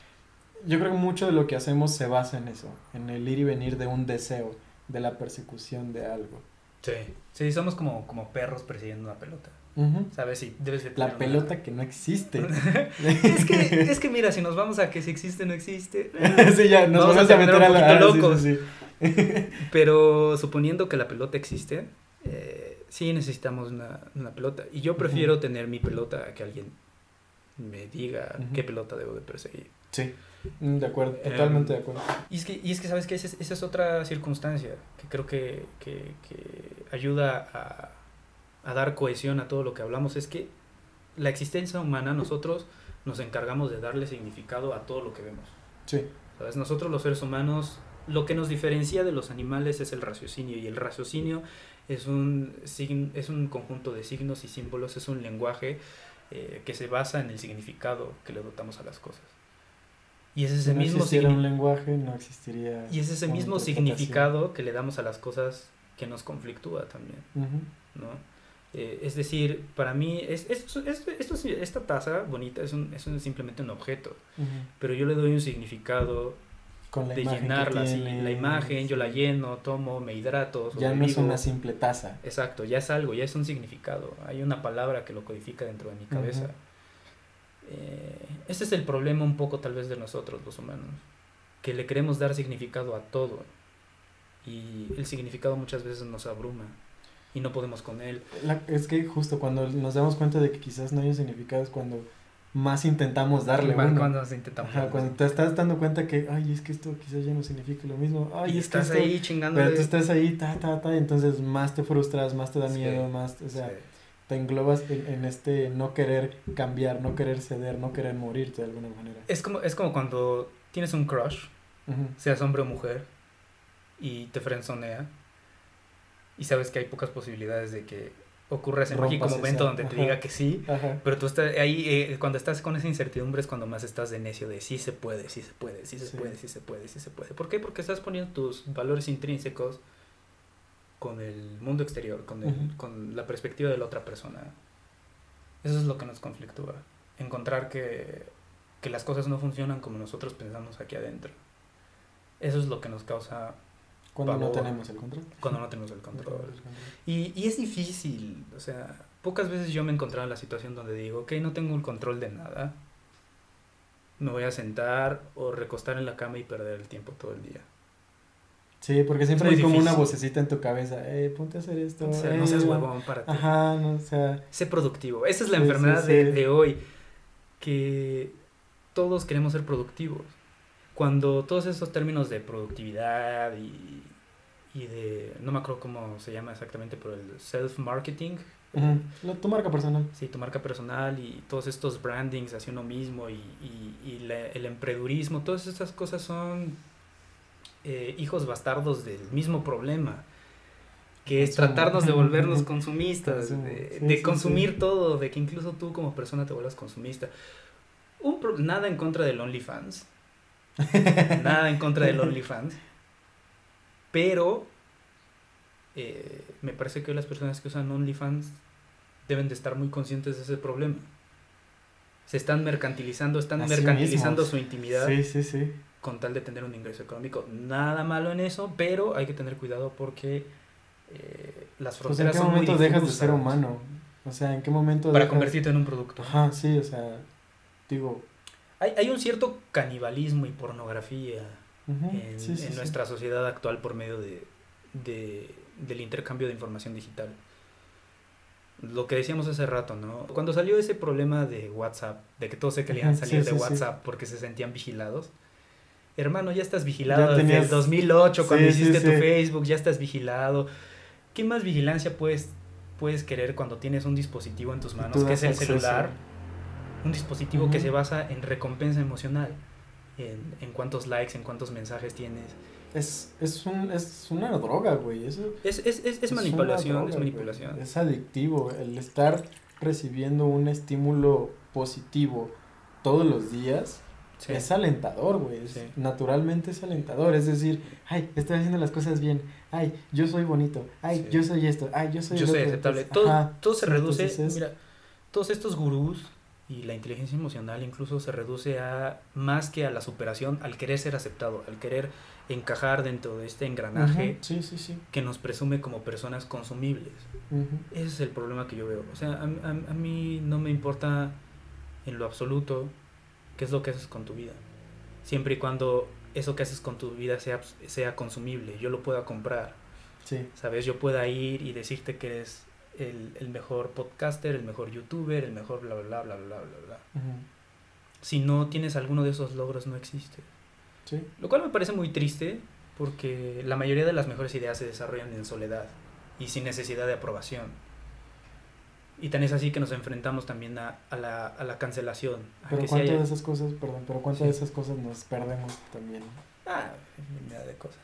Yo creo que mucho de lo que hacemos se basa en eso, en el ir y venir de un deseo, de la persecución de algo. Sí. Sí, somos como, como perros persiguiendo una pelota. Ujú. ¿Sabes? Sí, debes de La tener una- pelota que no existe. es, que, es que mira, si nos vamos a que si existe no existe. sí, ya, nos Vamos a vamos a, terminar meter un a la. sí, locos. sí, sí. Pero suponiendo que la pelota existe, eh, sí necesitamos una, una pelota. Y yo prefiero tener mi pelota a que alguien me diga qué pelota debo de perseguir. Sí, mm, de acuerdo, totalmente Em, de acuerdo. Y es que, y es que ¿sabes qué? Esa es, esa es otra circunstancia que creo que, que, que ayuda a, a dar cohesión a todo lo que hablamos es que la existencia humana, nosotros nos encargamos de darle significado a todo lo que vemos. Sí. ¿Sabes? Nosotros los seres humanos, lo que nos diferencia de los animales es el raciocinio y el raciocinio es un, es un conjunto de signos y símbolos, es un lenguaje eh, que se basa en el significado que le dotamos a las cosas. Y es Si ese no mismo un lenguaje, no existiría. y es ese mismo significado que le damos a las cosas que nos conflictúa también. ¿no? Eh, es decir, para mí, es, es- es- esto esta taza bonita es, un, es un- simplemente un objeto, pero yo le doy un significado Con la de llenarla, así, la imagen, yo la lleno, tomo, me hidrato, Ya no es una simple taza. Exacto, ya es algo, ya es un significado, hay una palabra que lo codifica dentro de mi cabeza. Eh, ese es el problema un poco tal vez de nosotros los humanos, que le queremos dar significado a todo y el significado muchas veces nos abruma y no podemos con él. La- es que justo cuando nos damos cuenta de que quizás no hay un significado es cuando más intentamos darle Más uno. cuando nos intentamos Ajá, darle. cuando te estás dando cuenta que, ay, es que esto quizás ya no significa lo mismo. Ay, y es que estás esto- ahí chingándole. Pero tú estás ahí, ta, ta, ta, y entonces más te frustras, más te da Sí, miedo, más, o sea, Sí. te englobas en, en este no querer cambiar, no querer ceder, no querer morirte de alguna manera. Es como, es como cuando tienes un crush, Ujú. seas hombre o mujer, y te frenzonea, y sabes que hay pocas posibilidades de que ocurra ese mágico momento donde te ajá. diga que sí, Ajá. pero tú estás ahí, eh, cuando estás con esa incertidumbre es cuando más estás de necio de sí se puede, sí se puede, sí se Sí. puede, sí se puede, sí se puede. ¿Por qué? Porque estás poniendo tus valores intrínsecos con el mundo exterior, con, el- con la perspectiva de la otra persona. Eso es lo que nos conflictúa. Encontrar que, que las cosas no funcionan como nosotros pensamos aquí adentro. Eso es lo que nos causa Cuando no tenemos el control. cuando no tenemos el No control. tenemos el control. Y, y es difícil, o sea, pocas veces yo me he encontrado en la situación donde digo, ok, no tengo el control de nada, me voy a sentar o recostar en la cama y perder el tiempo todo el día. Sí, porque siempre hay como una vocecita en tu cabeza, eh, ponte a hacer esto. O sea, eh, no seas va- huevón para ti. Ajá, no, o sea, Sé productivo. Esa es la Sí, sí, enfermedad sí. De, de hoy, que todos queremos ser productivos. Cuando todos esos términos de productividad y, y de, no me acuerdo cómo se llama exactamente, pero el self-marketing, tu marca personal. Sí, tu marca personal y todos estos brandings hacia uno mismo y, y, y la- el emprendurismo, todas estas cosas son eh, hijos bastardos del mismo problema, que es tratarnos de volvernos consumistas, de, sí, de sí, consumir sí. todo, de que incluso tú como persona te vuelvas consumista. Un pro- nada en contra del OnlyFans, nada en contra del OnlyFans, pero eh, me parece que las personas que usan OnlyFans deben de estar muy conscientes de ese problema. Se están mercantilizando, están mercantilizando mismos. su intimidad Sí, sí, sí. con tal de tener un ingreso económico. Nada malo en eso, pero hay que tener cuidado porque eh, las Pues en fronteras qué son muy momento dejas de ser humano. O sea, en qué momento para dejas- convertirte en un producto. Ajá, sí, o sea, digo, Hay, hay un cierto canibalismo y pornografía en, sí, sí, en sí. nuestra sociedad actual por medio de, de- del intercambio de información digital. Lo que decíamos hace rato, ¿no? Cuando salió ese problema de WhatsApp, de que todos se querían salir de. WhatsApp porque se sentían vigilados. Hermano, ya estás vigilado Ya desde el tenías- 2008 cuando Sí, sí, hiciste tu sí. Facebook, ya estás vigilado. ¿Qué más vigilancia puedes, puedes querer cuando tienes un dispositivo en tus manos, que es el acceso. celular? Un dispositivo que Ujú. se basa en recompensa emocional, en, en cuántos likes, en cuántos mensajes tienes. Es, es, un, es una droga, güey. Eso Es, es, es, es manipulación, droga, es güey. manipulación. Es adictivo. El estar recibiendo un estímulo positivo todos los días Sí. es alentador, güey. Sí. Naturalmente es alentador. Es decir, ay, estoy haciendo las cosas bien. Ay, yo soy bonito. Ay, Sí. yo soy esto. Ay, yo soy Yo soy aceptable. Entonces, Todo, ajá, todo se reduce, es- mira, todos estos gurús y la inteligencia emocional incluso se reduce a más que a la superación, al querer ser aceptado, al querer encajar dentro de este engranaje Ujú, Sí, sí, sí. que nos presume como personas consumibles. Ese es el problema que yo veo. O sea, a, a- a mí no me importa en lo absoluto qué es lo que haces con tu vida. Siempre y cuando eso que haces con tu vida sea, sea consumible, yo lo pueda comprar. ¿Sabes? Yo pueda ir y decirte que eres el, el mejor podcaster, el mejor youtuber, el mejor bla, bla, bla, bla, bla, bla, bla. Ujú. Si no tienes alguno de esos logros, no existe. Sí. Lo cual me parece muy triste porque la mayoría de las mejores ideas se desarrollan en soledad y sin necesidad de aprobación. Y tan es así que nos enfrentamos también a, a, la, a la, cancelación. pero cuántas de esas cosas, perdón, pero cuántas de esas cosas nos perdemos también. Ah, mira de cosas.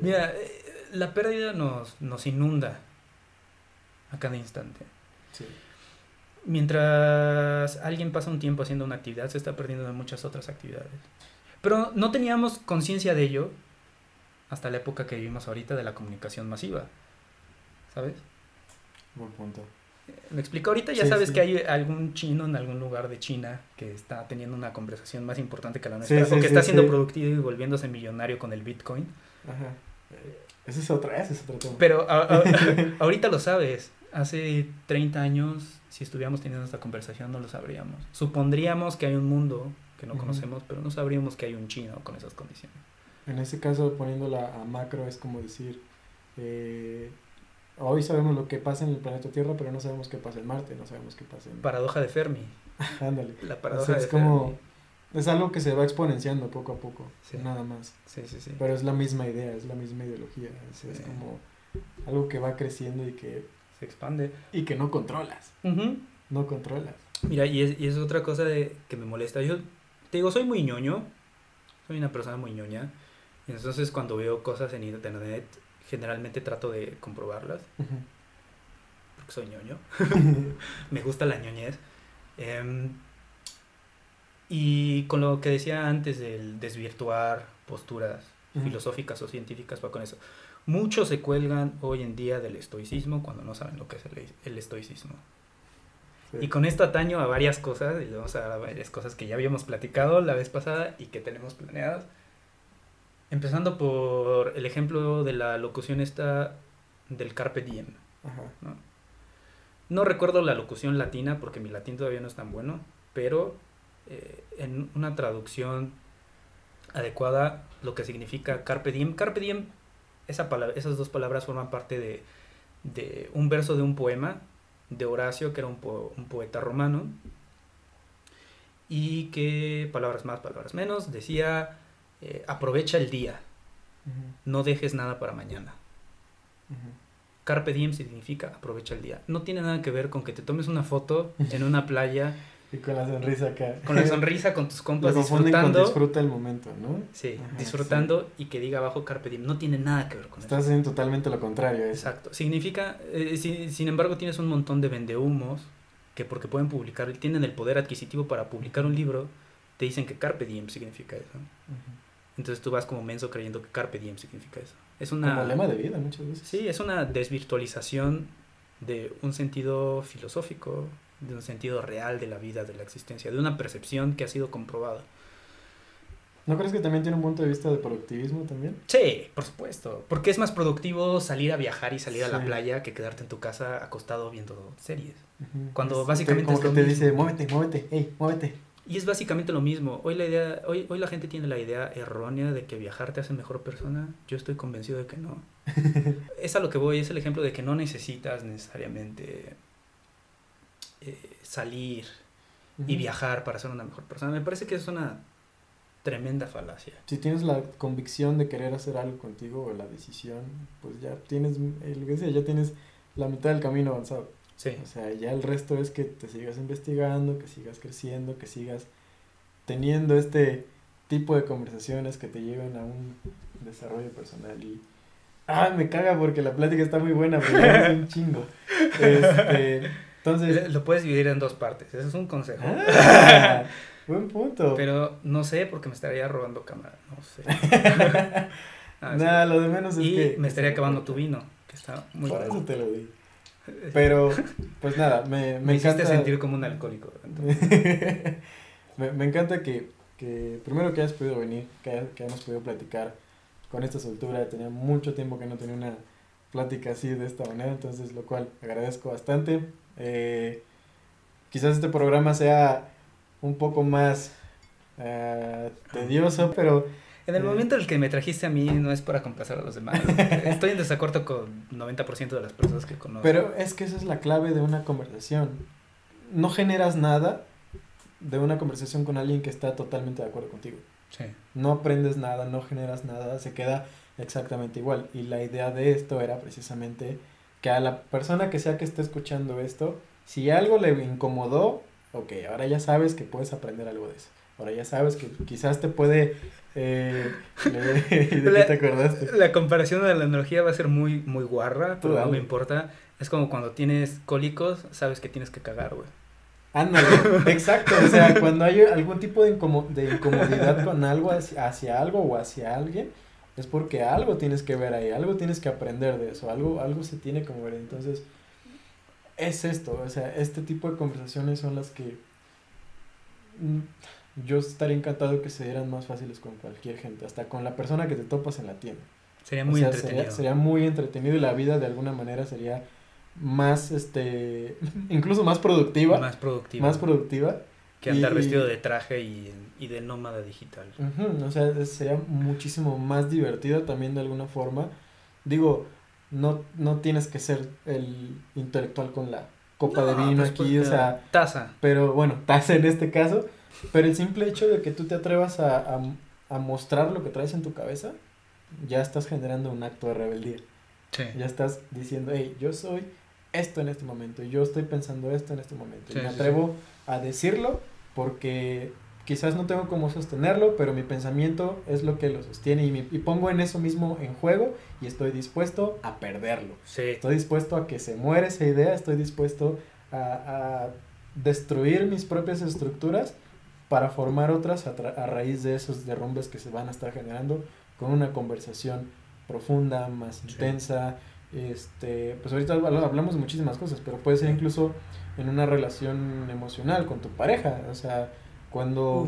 Mira, eh, la pérdida nos, nos inunda a cada instante. Mientras alguien pasa un tiempo haciendo una actividad, se está perdiendo de muchas otras actividades. Pero no teníamos conciencia de ello hasta la época que vivimos ahorita de la comunicación masiva. ¿Sabes? Buen punto. Me explico, ahorita ya sabes que hay algún chino en algún lugar de China que está teniendo una conversación más importante que la nuestra, o que está siendo productivo y volviéndose millonario con el Bitcoin. Ajá. Ese es otra, ese es otro tema. Pero ahorita lo sabes. Hace 30 años, si estuviéramos teniendo esta conversación, no lo sabríamos. Supondríamos que hay un mundo que no conocemos, pero no sabríamos que hay un chino con esas condiciones. En ese caso, poniéndola a macro, es como decir, eh, hoy sabemos lo que pasa en el planeta Tierra, pero no sabemos qué pasa en Marte, no sabemos qué pasa en... Paradoja de Fermi. Ándale. La paradoja es como, Es algo que se va exponenciando poco a poco, nada más. Sí, sí, sí. Pero es la misma idea, es la misma ideología, es, como algo que va creciendo y que... Se expande. Y que no controlas. No controlas. Mira, y es, y es otra cosa de, que me molesta. Yo te digo, soy muy ñoño, soy una persona muy ñoña, y entonces cuando veo cosas en internet, generalmente trato de comprobarlas, porque soy ñoño, me gusta la ñoñez. Em, y con lo que decía antes del desvirtuar posturas filosóficas o científicas, va con eso. Muchos se cuelgan hoy en día del estoicismo cuando no saben lo que es el estoicismo. Y con esto ataño a varias cosas, y vamos a varias cosas que ya habíamos platicado la vez pasada y que tenemos planeadas. Empezando por el ejemplo de la locución esta del Carpe Diem. ¿no? recuerdo la locución latina porque mi latín todavía no es tan bueno, pero eh, en una traducción adecuada lo que significa Carpe Diem. Carpe Diem, esa palabra, esas dos palabras forman parte de, de un verso de un poema de Horacio, que era un, poeta romano, y que, palabras más, palabras menos, decía, eh, aprovecha el día, no dejes nada para mañana. Carpe diem significa aprovecha el día. No tiene nada que ver con que te tomes una foto en una playa y con la sonrisa acá. Con la sonrisa, con tus compas disfrutando. disfruta el momento, ¿no? Sí, disfrutando y que diga abajo Carpe Diem. No tiene nada que ver con eso. Estás haciendo totalmente lo contrario. Exacto. Significa, eh, sin, embargo, tienes un montón de vendehumos que porque pueden publicar, tienen el poder adquisitivo para publicar un libro, te dicen que Carpe Diem significa eso. Entonces tú vas como menso creyendo que Carpe Diem significa eso. Es una... Como lema de vida muchas veces. Sí, es una desvirtualización de un sentido filosófico, de un sentido real de la vida, de la existencia, de una percepción que ha sido comprobada. ¿No crees que también tiene un punto de vista de productivismo también? Sí, por supuesto. Porque es más productivo salir a viajar y salir a la playa que quedarte en tu casa acostado viendo series. Cuando básicamente... Como que te dice, muévete, muévete, hey, muévete. Y es básicamente lo mismo. Hoy la idea, hoy, hoy la gente tiene la idea errónea de que viajar te hace mejor persona. Yo estoy convencido de que no. es a lo que voy, es el ejemplo de que no necesitas necesariamente eh, salir y viajar para ser una mejor persona. Me parece que es una tremenda falacia. Si tienes la convicción de querer hacer algo contigo o la decisión, pues ya tienes, eh, lo que decía, ya tienes la mitad del camino avanzado. Sí. O sea, ya el resto es que te sigas investigando, que sigas creciendo, que sigas teniendo este tipo de conversaciones que te lleven a un desarrollo personal y ah me caga porque la plática está muy buena pero es un chingo este entonces... Lo puedes dividir en dos partes, ese es un consejo. Ah, buen punto. Pero no sé porque me estaría robando cámara, no sé. Nada, lo de menos es y que... me estaría acabando tu vino, que está muy Por eso te lo di. Pero, pues nada, me, me, me encanta... sentir como un alcohólico. me, me encanta que, que, primero que hayas podido venir, que, que hayamos podido platicar con esta soltura. Tenía mucho tiempo que no tenía una plática así de esta manera, entonces lo cual agradezco bastante. Eh, quizás este programa sea un poco más eh, tedioso, pero... En el eh, momento en el que me trajiste a mí no es para complacer a los demás. Estoy en desacuerdo con 90% de las personas que conozco. Pero es que esa es la clave de una conversación. No generas nada de una conversación con alguien que está totalmente de acuerdo contigo. Sí. No aprendes nada, no generas nada, se queda exactamente igual. Y la idea de esto era precisamente que a la persona que sea que esté escuchando esto, si algo le incomodó, ok, ahora ya sabes que puedes aprender algo de eso. Ahora ya sabes que quizás te puede... Eh, ¿De la, te acordaste? La comparación de la analogía va a ser muy, muy guarra, pero no me importa. Es como cuando tienes cólicos, sabes que tienes que cagar, güey. Ándale, exacto, o sea, cuando hay algún tipo de, de incomodidad con algo, hacia, hacia, algo o hacia alguien, es porque algo tienes que ver ahí, algo tienes que aprender de eso, algo, algo se tiene que mover. Entonces, es esto, o sea, este tipo de conversaciones son las que mm, yo estaría encantado que se dieran más fáciles con cualquier gente, hasta con la persona que te topas en la tienda. Sería muy entretenido. sería muy entretenido y la vida de alguna manera sería más, este, incluso más productiva. Más productiva. Más productiva. Que andar vestido de traje y, de nómada digital. o sea, sería muchísimo más divertido también de alguna forma. Digo, no, no tienes que ser el intelectual con la copa de vino pues aquí, o sea... Taza. Pero bueno, taza en este caso. Pero el simple hecho de que tú te atrevas a, a, a mostrar lo que traes en tu cabeza, ya estás generando un acto de rebeldía. Sí. Ya estás diciendo, hey, yo soy esto en este momento, yo estoy pensando esto en este momento. y me atrevo a decirlo porque quizás no tengo cómo sostenerlo, pero mi pensamiento es lo que lo sostiene y, y pongo en eso mismo en juego y estoy dispuesto a perderlo. Estoy dispuesto a que se muera esa idea, estoy dispuesto a, a destruir mis propias estructuras para formar otras a, a, raíz de esos derrumbes que se van a estar generando con una conversación profunda, más intensa, este, pues ahorita hablamos de muchísimas cosas, pero puede ser incluso en una relación emocional con tu pareja, o sea, cuando...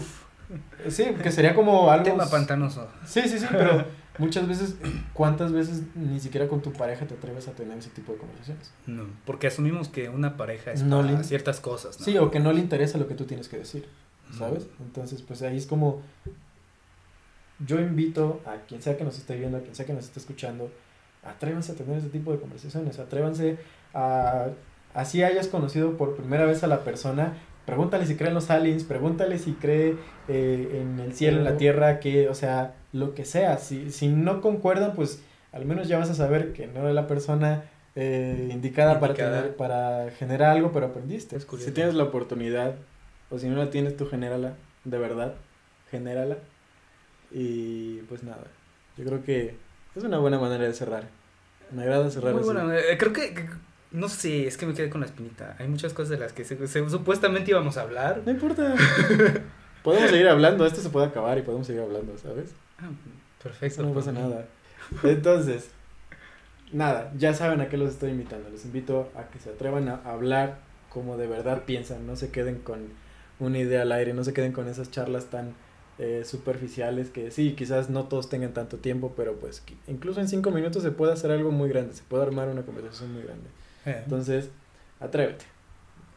Sí, que sería como algo... Tema pantanoso. Sí, sí, sí, pero muchas veces, ¿cuántas veces ni siquiera con tu pareja te atreves a tener ese tipo de conversaciones? No, porque asumimos que una pareja es para ciertas cosas. Sí, o que no le interesa lo que tú tienes que decir, ¿sabes? Entonces, pues ahí es como... Yo invito a quien sea que nos esté viendo, a quien sea que nos esté escuchando, atrévanse a tener ese tipo de conversaciones, atrévanse a, así hayas conocido por primera vez a la persona, pregúntale si cree en los aliens, pregúntale si cree eh, en el cielo, en la tierra, que, o sea, lo que sea, si, si no concuerdan, pues al menos ya vas a saber que no es la persona eh, indicada, Para, tener, para generar algo, pero aprendiste. Si tienes la oportunidad, o si no la tienes, tú genérala, de verdad, genérala. Y pues nada, yo creo que es una buena manera de cerrar. Me agrada cerrar Muy Buena, eh, creo que, no sé, es que me quedé con la espinita. Hay muchas cosas de las que supuestamente íbamos a hablar. No importa. podemos seguir hablando, esto se puede acabar y podemos seguir hablando, ¿sabes? Ah, perfecto. no pasa nada. Entonces, nada, ya saben a qué los estoy invitando. Les invito a que se atrevan a hablar como de verdad piensan, no se queden con una idea al aire, no se queden con esas charlas tan eh, superficiales que sí, quizás no todos tengan tanto tiempo, pero pues incluso en cinco minutos se puede hacer algo muy grande, se puede armar una conversación muy grande. Eh. Entonces, atrévete.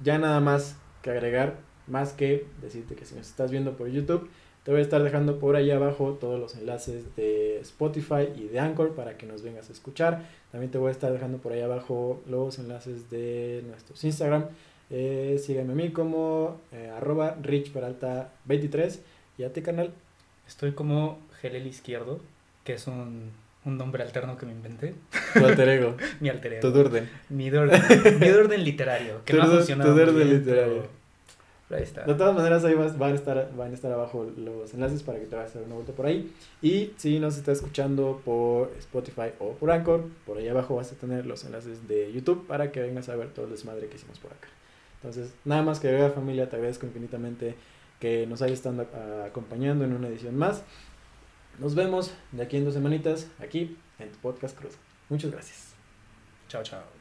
Ya nada más que agregar, más que decirte que si nos estás viendo por YouTube, te voy a estar dejando por ahí abajo todos los enlaces de Spotify y de Anchor para que nos vengas a escuchar. También te voy a estar dejando por ahí abajo los enlaces de nuestros Instagram. Eh, sígueme a mí como eh, arroba richperalta23 ¿Y a ti, canal? Estoy como Gelel Izquierdo, que es un, un nombre alterno que me inventé. Tu alter ego. Mi alter ego. Tu Durden. Mi Durden. Mi Durden literario, que no ha funcionado. Tu Durden literario. ahí está. De todas maneras, ahí van a, estar, van a estar abajo los enlaces para que te vayas a dar una vuelta por ahí. Y si nos estás escuchando por Spotify o por Anchor, por ahí abajo vas a tener los enlaces de YouTube para que vengas a ver todo el desmadre que hicimos por acá. Entonces, nada más que ver familia, te agradezco infinitamente que nos haya estado acompañando en una edición más. Nos vemos de aquí en dos semanitas, aquí en tu podcast Cruz. Muchas gracias. Chao, chao.